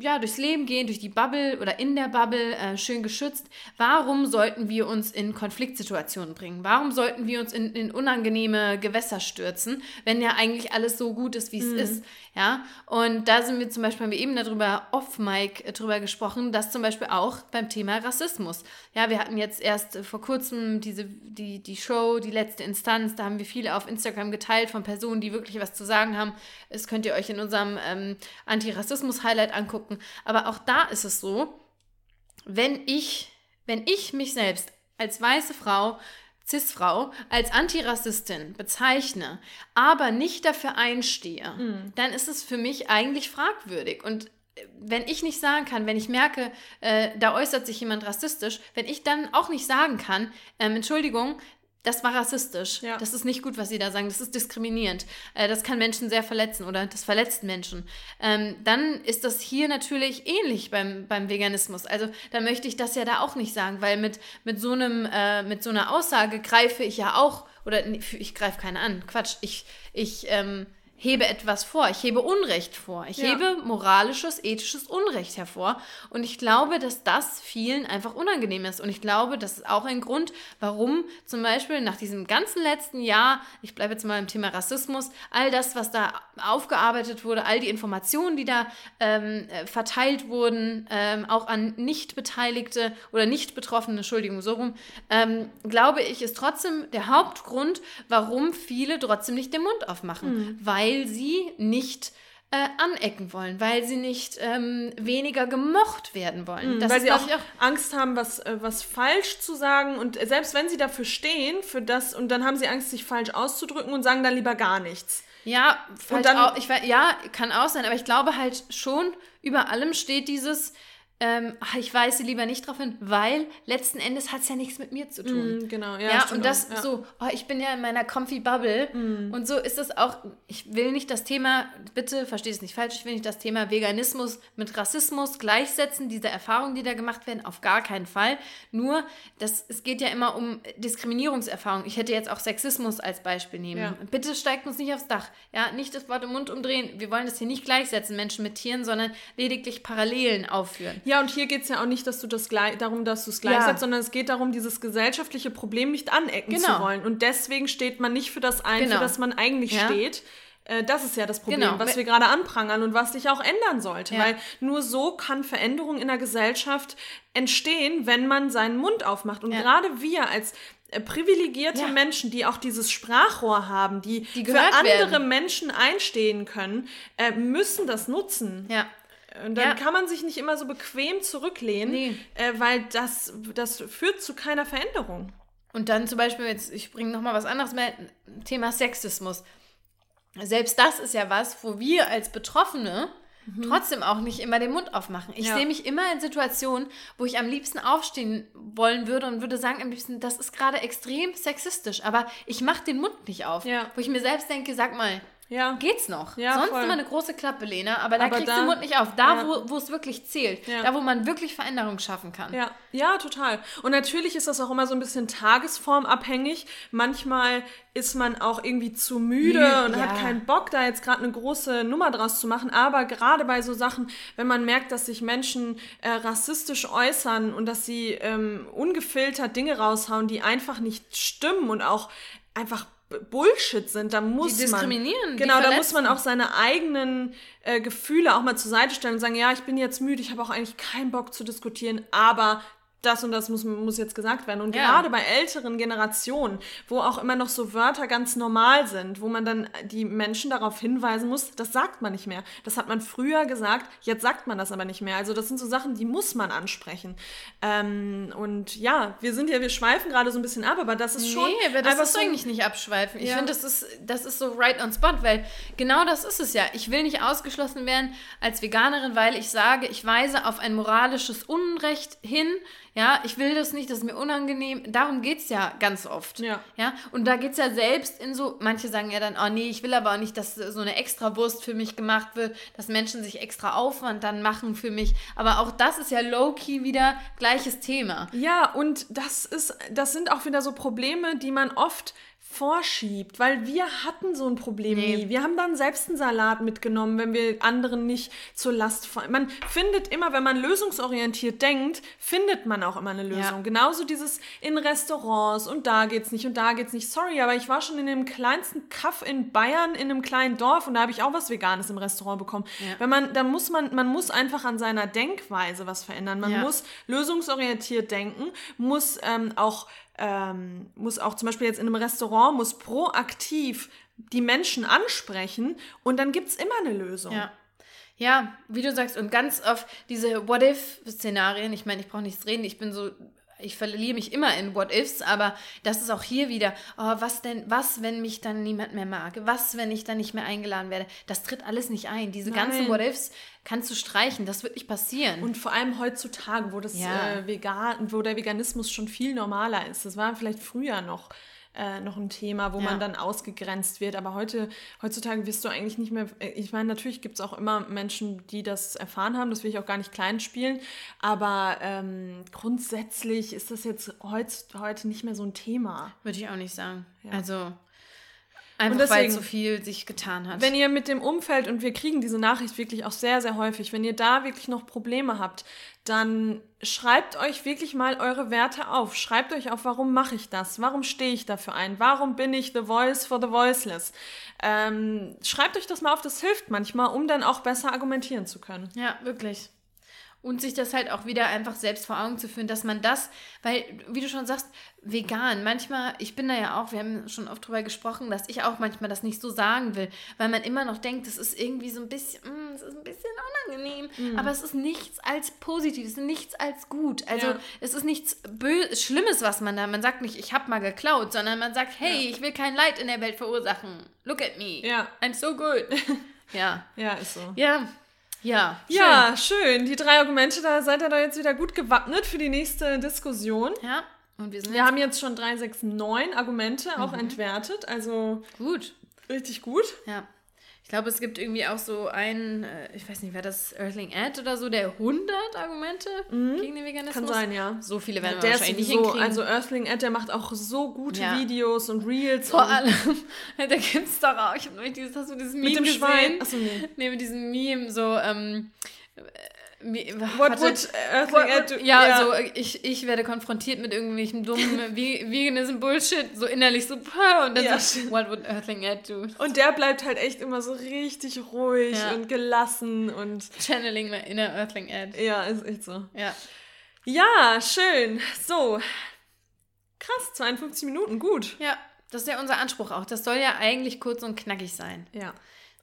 ja, durchs Leben gehen, durch die Bubble oder in der Bubble, äh, schön geschützt. Warum sollten wir uns in Konfliktsituationen bringen? Warum sollten wir uns in, in unangenehme Gewässer stürzen, wenn ja eigentlich alles so gut ist, wie es ist? Ja, und da sind wir zum Beispiel, haben wir eben darüber off-Mic äh, drüber gesprochen, dass zum Beispiel auch beim Thema Rassismus. Ja, wir hatten jetzt erst vor kurzem diese, die, die Show, die letzte Instanz, da haben wir viele auf Instagram geteilt von Personen, die wirklich was zu sagen haben. Das könnt ihr euch in unserem ähm, Antirassismus-Highlight angucken. Aber auch da ist es so, wenn ich, wenn ich mich selbst als weiße Frau, Cis-Frau, als Antirassistin bezeichne, aber nicht dafür einstehe, dann ist es für mich eigentlich fragwürdig. Und äh, wenn ich nicht sagen kann, wenn ich merke, äh, da äußert sich jemand rassistisch, wenn ich dann auch nicht sagen kann, ähm, Entschuldigung, das war rassistisch. Ja. Das ist nicht gut, was Sie da sagen. Das ist diskriminierend. Äh, das kann Menschen sehr verletzen oder das verletzt Menschen. Ähm, dann ist das hier natürlich ähnlich beim, beim Veganismus. Also da möchte ich das ja da auch nicht sagen, weil mit, mit, so, einem, äh, mit so einer Aussage greife ich ja auch, oder ich greife keine an. Quatsch. Ich, ich ähm, hebe etwas vor. Ich hebe Unrecht vor. Ich Ja. hebe moralisches, ethisches Unrecht hervor. Und ich glaube, dass das vielen einfach unangenehm ist. Und ich glaube, das ist auch ein Grund, warum zum Beispiel nach diesem ganzen letzten Jahr, ich bleibe jetzt mal im Thema Rassismus, all das, was da aufgearbeitet wurde, all die Informationen, die da ähm, äh, verteilt wurden, ähm, auch an Nicht-Beteiligte oder Nicht-Betroffene, Entschuldigung, so rum, ähm, glaube ich, ist trotzdem der Hauptgrund, warum viele trotzdem nicht den Mund aufmachen, weil sie nicht äh, anecken wollen, weil sie nicht ähm, weniger gemocht werden wollen. Das weil ist, sie auch, auch Angst haben, was, äh, was falsch zu sagen. Und selbst wenn sie dafür stehen, für das, und dann haben sie Angst, sich falsch auszudrücken und sagen dann lieber gar nichts. Ja, falsch dann- auch, ich, ja, kann auch sein, aber ich glaube halt schon, über allem steht dieses, ähm, ach, ich weise lieber nicht drauf hin, weil letzten Endes hat es ja nichts mit mir zu tun. Mhm, genau, ja. Ja, und das auch, ja. So, oh, ich bin ja in meiner comfy Bubble und so ist es auch, ich will nicht das Thema, bitte versteht es nicht falsch, ich will nicht das Thema Veganismus mit Rassismus gleichsetzen, diese Erfahrungen, die da gemacht werden, auf gar keinen Fall. Nur, das, es geht ja immer um Diskriminierungserfahrung. Ich hätte jetzt auch Sexismus als Beispiel nehmen. Ja. Bitte steigt uns nicht aufs Dach. Ja, nicht das Wort im Mund umdrehen. Wir wollen das hier nicht gleichsetzen, Menschen mit Tieren, sondern lediglich Parallelen aufführen. Ja, und hier geht es ja auch nicht, dass du das gleich, darum, dass du es Ja. gleichsetzt, sondern es geht darum, dieses gesellschaftliche Problem nicht anecken Genau. zu wollen. Und deswegen steht man nicht für das ein, Genau. für das man eigentlich Ja. steht. Äh, Das ist ja das Problem, Genau. was wir gerade anprangern und was sich auch ändern sollte. Ja. Weil nur so kann Veränderung in der Gesellschaft entstehen, wenn man seinen Mund aufmacht. Und Ja. gerade wir als äh, privilegierte Ja. Menschen, die auch dieses Sprachrohr haben, die, Die für andere werden. Menschen einstehen können, äh, müssen das nutzen. Ja. Und dann Ja. kann man sich nicht immer so bequem zurücklehnen, Nee. äh, weil das, das führt zu keiner Veränderung. Und dann zum Beispiel, jetzt, ich bringe nochmal was anderes mit, Thema Sexismus. Selbst das ist ja was, wo wir als Betroffene trotzdem auch nicht immer den Mund aufmachen. Ich Mhm. Ja. sehe mich immer in Situationen, wo ich am liebsten aufstehen wollen würde und würde sagen, am liebsten, das ist gerade extrem sexistisch, aber ich mache den Mund nicht auf. Ja. Wo ich mir selbst denke, sag mal, Ja. geht's noch. Ja, Sonst voll. immer eine große Klappe, Lena, aber da Aber kriegst da- du den Mund nicht auf. Da, ja. wo, es wirklich zählt. Ja. Da, wo man wirklich Veränderung schaffen kann. Ja, ja, total. Und natürlich ist das auch immer so ein bisschen tagesformabhängig. Manchmal ist man auch irgendwie zu müde Müde, und hat keinen Bock, da jetzt gerade eine große Nummer draus zu machen. Aber gerade bei so Sachen, wenn man merkt, dass sich Menschen äh, rassistisch äußern und dass sie ähm, ungefiltert Dinge raushauen, die einfach nicht stimmen und auch einfach Bullshit sind, da muss diskriminieren, man die genau, da muss man auch seine eigenen äh, Gefühle auch mal zur Seite stellen und sagen, ja, ich bin jetzt müde, ich habe auch eigentlich keinen Bock zu diskutieren, aber das und das muss, muss jetzt gesagt werden. Und Ja. gerade bei älteren Generationen, wo auch immer noch so Wörter ganz normal sind, wo man dann die Menschen darauf hinweisen muss, das sagt man nicht mehr. Das hat man früher gesagt, jetzt sagt man das aber nicht mehr. Also das sind so Sachen, die muss man ansprechen. Ähm, und ja, wir sind ja, wir schweifen gerade so ein bisschen ab, aber das ist schon Nee, aber das ist so eigentlich nicht abschweifen. Ich Ja. finde, das ist, das ist so right on spot, weil genau das ist es ja. Ich will nicht ausgeschlossen werden als Veganerin, weil ich sage, ich weise auf ein moralisches Unrecht hin. Ja, ich will das nicht, das ist mir unangenehm. Darum geht es ja ganz oft. Ja. ja. Und da geht es ja selbst in so, manche sagen ja dann, oh nee, ich will aber auch nicht, dass so eine Extrawurst für mich gemacht wird, dass Menschen sich extra Aufwand dann machen für mich. Aber auch das ist ja low-key wieder gleiches Thema. Ja, und das ist, das sind auch wieder so Probleme, die man oft vorschiebt, weil wir hatten so ein Problem Nee. nie. Wir haben dann selbst einen Salat mitgenommen, wenn wir anderen nicht zur Last fallen. Man findet immer, wenn man lösungsorientiert denkt, findet man auch immer eine Lösung. Ja. Genauso dieses in Restaurants und da geht's nicht und da geht's nicht. Sorry, aber ich war schon in dem kleinsten Kaff in Bayern in einem kleinen Dorf und da habe ich auch was Veganes im Restaurant bekommen. Ja. Wenn man, da muss man, man muss einfach an seiner Denkweise was verändern. Man Ja. muss lösungsorientiert denken, muss ähm, auch ähm, muss auch zum Beispiel jetzt in einem Restaurant muss proaktiv die Menschen ansprechen und dann gibt es immer eine Lösung. Ja. Ja, wie du sagst, und ganz oft diese What-If-Szenarien, ich meine, ich brauche nichts reden, ich bin so, ich verliere mich immer in What-Ifs, aber das ist auch hier wieder, oh, was denn, was, wenn mich dann niemand mehr mag? Was, wenn ich dann nicht mehr eingeladen werde? Das tritt alles nicht ein. Diese ganzen Nein. What-Ifs kannst du streichen, das wird nicht passieren. Und vor allem heutzutage, wo, das, Ja. äh, vegan, wo der Veganismus schon viel normaler ist. Das war vielleicht früher noch, äh, noch ein Thema, wo Ja. man dann ausgegrenzt wird. Aber heute, heutzutage wirst du eigentlich nicht mehr. äh, Ich meine, natürlich gibt es auch immer Menschen, die das erfahren haben. Das will ich auch gar nicht klein spielen. Aber ähm, grundsätzlich ist das jetzt heut, heute nicht mehr so ein Thema. Würde ich auch nicht sagen. Ja. Also, einfach weil deswegen- so viel sich getan hat. Wenn ihr mit dem Umfeld, und wir kriegen diese Nachricht wirklich auch sehr, sehr häufig, wenn ihr da wirklich noch Probleme habt, dann schreibt euch wirklich mal eure Werte auf. Schreibt euch auf, warum mache ich das? Warum stehe ich dafür ein? Warum bin ich the voice for the voiceless? Ähm, schreibt euch das mal auf, das hilft manchmal, um dann auch besser argumentieren zu können. Ja, wirklich. Und sich das halt auch wieder einfach selbst vor Augen zu führen, dass man das, weil, wie du schon sagst, vegan, manchmal, ich bin da ja auch, wir haben schon oft drüber gesprochen, dass ich auch manchmal das nicht so sagen will, weil man immer noch denkt, das ist irgendwie so ein bisschen, mm, es ist ein bisschen unangenehm, aber es ist nichts als positiv, es ist nichts als gut. Also Ja. es ist nichts Bö Schlimmes, was man da, man sagt nicht, ich habe mal geklaut, sondern man sagt, hey, ich will kein Leid in der Welt verursachen. Look at me. Ja. I'm so good. ja. Ja, ist so. Ja. Ja. schön. Ja, schön. Die drei Argumente, da seid ihr doch jetzt wieder gut gewappnet für die nächste Diskussion. Ja, und wir sind Wir haben jetzt schon drei, sechs, neun Argumente auch entwertet, also jetzt gut. richtig gut. Ja. Ich glaube, es gibt irgendwie auch so einen, äh, ich weiß nicht, wer das Earthling Ad oder so, der 100 Argumente gegen den Veganismus. Kann sein, ja. So viele werden wir Der ist wahrscheinlich nicht sowieso, hinkriegen. also Earthling Ed, der macht auch so gute Ja. Videos und Reels. Vor und allem, da gibt es doch auch, ich habe neulich dieses, hast du dieses Meme mit dem gesehen? Schwein. Achso, nee. Nee, mit diesem Meme, so, ähm, What would Earthling Ed do? ja, so ich, ich werde konfrontiert mit irgendwelchen dummen Ve- Veganism Bullshit, so innerlich so, und dann Ja. so, what would Earthling Ed do? Und der bleibt halt echt immer so richtig ruhig Ja. und gelassen und Channeling my inner Earthling Ed. ja, ist echt so. Ja. Ja, schön. So. Krass, 52 Minuten, gut. Ja, das ist ja unser Anspruch auch. Das soll ja eigentlich kurz und knackig sein. Ja.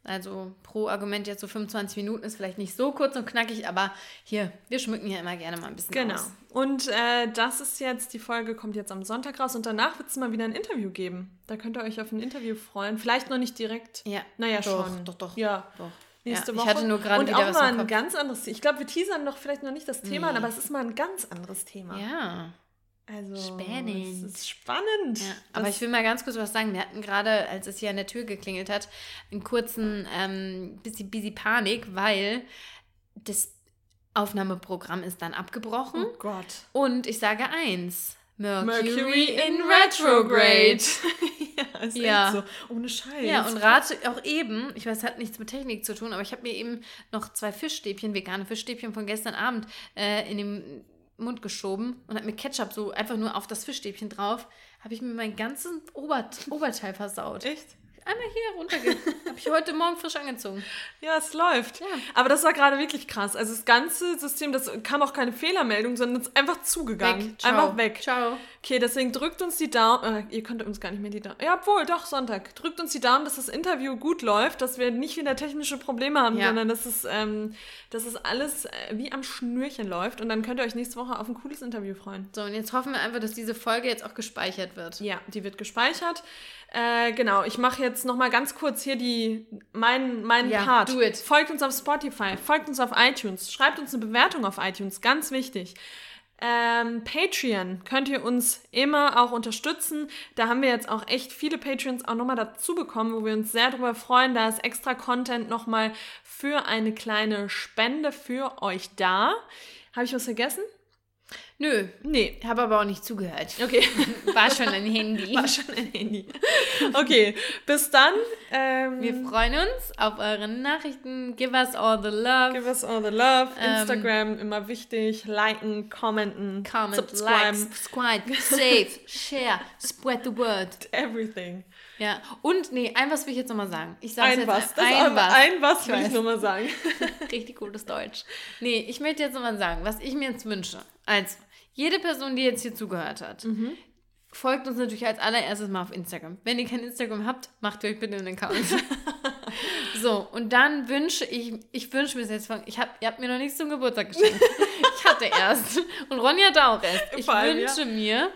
Also pro Argument jetzt so 25 Minuten ist vielleicht nicht so kurz und knackig, aber hier, wir schmücken ja immer gerne mal ein bisschen Genau. aus. Und äh, das ist jetzt, die Folge kommt jetzt am Sonntag raus und danach wird es mal wieder ein Interview geben. Da könnt ihr euch auf ein Interview freuen. Vielleicht noch nicht direkt. Ja, Naja, doch, schon. Doch, doch. Ja. doch. Nächste ja, Woche. Ich hatte nur gerade Und wieder auch was mal ein ganz anderes Ich glaube, wir teasern noch vielleicht noch nicht das Thema, Nee. aber es ist mal ein ganz anderes Thema. Ja. Also, Spannend. Es ist spannend. Ja, aber ich will mal ganz kurz was sagen. Wir hatten gerade, als es hier an der Tür geklingelt hat, einen kurzen ähm, bisschen busy Panik, weil das Aufnahmeprogramm ist dann abgebrochen. oh Gott. Und ich sage eins. Mercury, Mercury in Retrograde. ja, ist Ja. echt so. Ohne Scheiß. Ja, und rate auch eben, ich weiß, hat nichts mit Technik zu tun, aber ich habe mir eben noch zwei Fischstäbchen, vegane Fischstäbchen von gestern Abend äh, in den Mund geschoben und habe mir Ketchup so einfach nur auf das Fischstäbchen drauf, habe ich mir mein ganzes Ober Oberteil versaut. Echt? Einmal hier runterge... habe ich heute Morgen frisch angezogen. Ja, es läuft. Ja. Aber das war gerade wirklich krass. Also das ganze System, das kam auch keine Fehlermeldung, sondern es ist einfach zugegangen. Ciao. Einfach weg. Ciao. Okay, deswegen drückt uns die Daumen. Äh, ihr könnt uns gar nicht mehr die Daumen. Ja, obwohl, doch, Sonntag. Drückt uns die Daumen, dass das Interview gut läuft, dass wir nicht wieder technische Probleme haben, Ja. sondern dass es, ähm, dass es alles äh, wie am Schnürchen läuft. Und dann könnt ihr euch nächste Woche auf ein cooles Interview freuen. So, und jetzt hoffen wir einfach, dass diese Folge jetzt auch gespeichert wird. Ja, die wird gespeichert. Äh, genau, ich mache jetzt noch mal ganz kurz hier die mein, meinen Ja, Part. do it. Folgt uns auf Spotify, folgt uns auf iTunes, schreibt uns eine Bewertung auf iTunes, ganz wichtig. Ähm, Patreon könnt ihr uns immer auch unterstützen. Da haben wir jetzt auch echt viele Patreons auch nochmal dazu bekommen, wo wir uns sehr darüber freuen. Da ist extra Content nochmal für eine kleine Spende für euch da. Habe ich was vergessen? Nö, Nee. habe aber auch nicht zugehört. Okay. War schon ein Handy. War schon ein Handy. Okay, bis dann. Ähm, Wir freuen uns auf eure Nachrichten. Give us all the love. Give us all the love. Ähm, Instagram immer wichtig. Liken, commenten, Comment, like, subscriben. subscribe, save, share, spread the word. Everything. Ja, und nee, ein was will ich jetzt nochmal sagen. Ich sage Ein jetzt was. Das ein, ein was. Ein was Ich will ich weiß. nur mal sagen. Richtig gutes Deutsch. Nee, ich möchte jetzt nochmal sagen, was ich mir jetzt wünsche. Also, jede Person, die jetzt hier zugehört hat, Mhm. folgt uns natürlich als allererstes mal auf Instagram. Wenn ihr kein Instagram habt, macht euch bitte einen Account. so, und dann wünsche ich, ich wünsche mir jetzt ich hab, ihr habt mir noch nichts zum Geburtstag geschenkt. ich hatte erst. Und Ronny hatte auch erst. Ich Vor allem, ja. wünsche mir,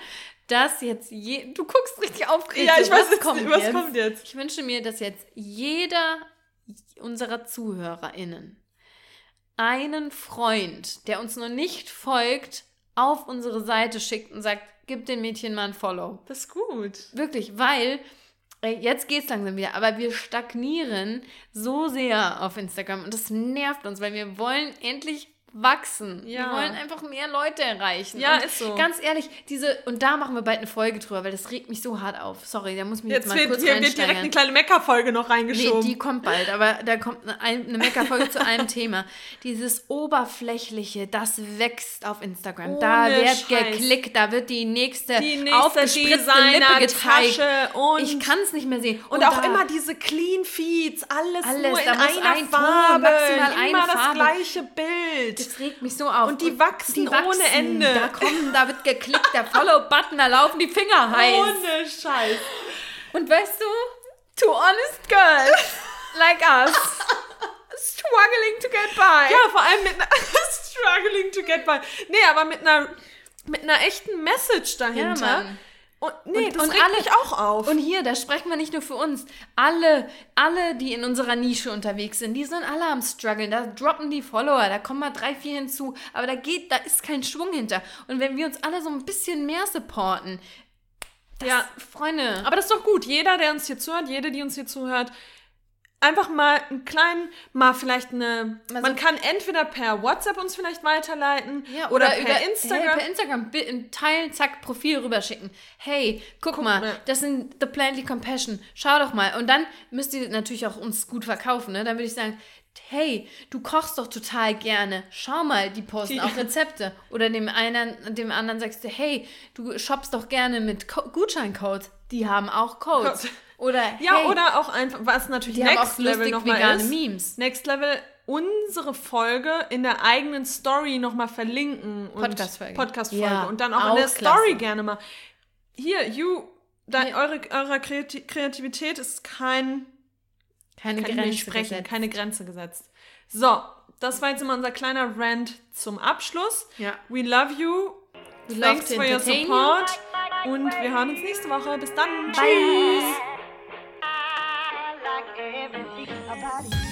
dass jetzt je, du guckst richtig aufgeregt. ja, ich weiß was jetzt, kommt was jetzt? kommt jetzt. Ich wünsche mir, dass jetzt jeder unserer ZuhörerInnen einen Freund, der uns noch nicht folgt, auf unsere Seite schickt und sagt, gib den Mädchen mal ein Follow. Das ist gut. Wirklich, weil jetzt geht's langsam wieder, aber wir stagnieren so sehr auf Instagram und das nervt uns, weil wir wollen endlich wachsen. Ja. Wir wollen einfach mehr Leute erreichen. Ja, und ist so. Ganz ehrlich, diese und da machen wir bald eine Folge drüber, weil das regt mich so hart auf. Sorry, da muss mich jetzt, Jetzt mal wird, kurz hier wird direkt eine kleine Mecker-Folge noch Nee, reingeschoben. die kommt bald, aber da kommt eine, eine Meckerfolge zu einem Thema. Dieses Oberflächliche, das wächst auf Instagram. da Ohne wird Scheiß. geklickt, da wird die nächste, die nächste aufgespritzte Lippe gezeigt. Und, Ich kann es nicht mehr sehen. und auch da- immer diese Clean Feeds, alles, Alles, nur in da einer ein Ton, Farbe, maximal immer eine das Farbe. gleiche Bild. Das regt mich so auf. Und die wachsen ohne Ende. Da kommen, da wird geklickt, der Follow-Button, da laufen die Finger heiß. Ohne Scheiß. Und weißt du, two honest girls like us struggling to get by. Ja, vor allem mit einer struggling to get by. Nee, aber mit einer mit einer echten Message dahinter. Mann. Und nee, Und- das und alle- mich auch auf. Und hier, da sprechen wir nicht nur für uns. Alle, alle, die in unserer Nische unterwegs sind, die sind alle am struggeln. Da droppen die Follower, da kommen mal drei, vier hinzu. Aber da geht, da ist kein Schwung hinter. Und wenn wir uns alle so ein bisschen mehr supporten, das, Ja. Freunde. Aber das ist doch gut. Jeder, der uns hier zuhört, jede, die uns hier zuhört, einfach mal einen kleinen, mal vielleicht eine. Mal man kann entweder per WhatsApp uns vielleicht weiterleiten Ja, oder, oder, per über, Instagram. Hey, per Instagram teilen, zack, Profil rüberschicken. Hey, guck, Guck mal, mal. das sind The Plantly Compassion. Schau doch mal. Und dann müsst ihr natürlich auch uns gut verkaufen. Ne? Dann würde ich sagen, hey, du kochst doch total gerne. Schau mal, die posten auch Rezepte. Oder dem einen, dem anderen sagst du, hey, du shoppst doch gerne mit Co Gutscheincodes. Die haben auch Codes. Code. Oder ja, hey, oder auch einfach, was natürlich die haben Next auch Level nochmal ist. Memes. Next Level unsere Folge in der eigenen Story nochmal verlinken. Podcast-Folge. Podcast-Folge. Ja, und dann auch, in auch der klasse. Story gerne mal. Hier, you, dein, Ja. eure, eure Kreati Kreativität ist kein, Keine kann Grenze sprechen, gesetzt. keine Grenze gesetzt. So, das war jetzt immer unser kleiner Rant zum Abschluss. Ja. We love you. We love Thanks to for your entertain you. support. Und wir hören uns nächste Woche. Bis dann. Bye. Tschüss. Like everything about you.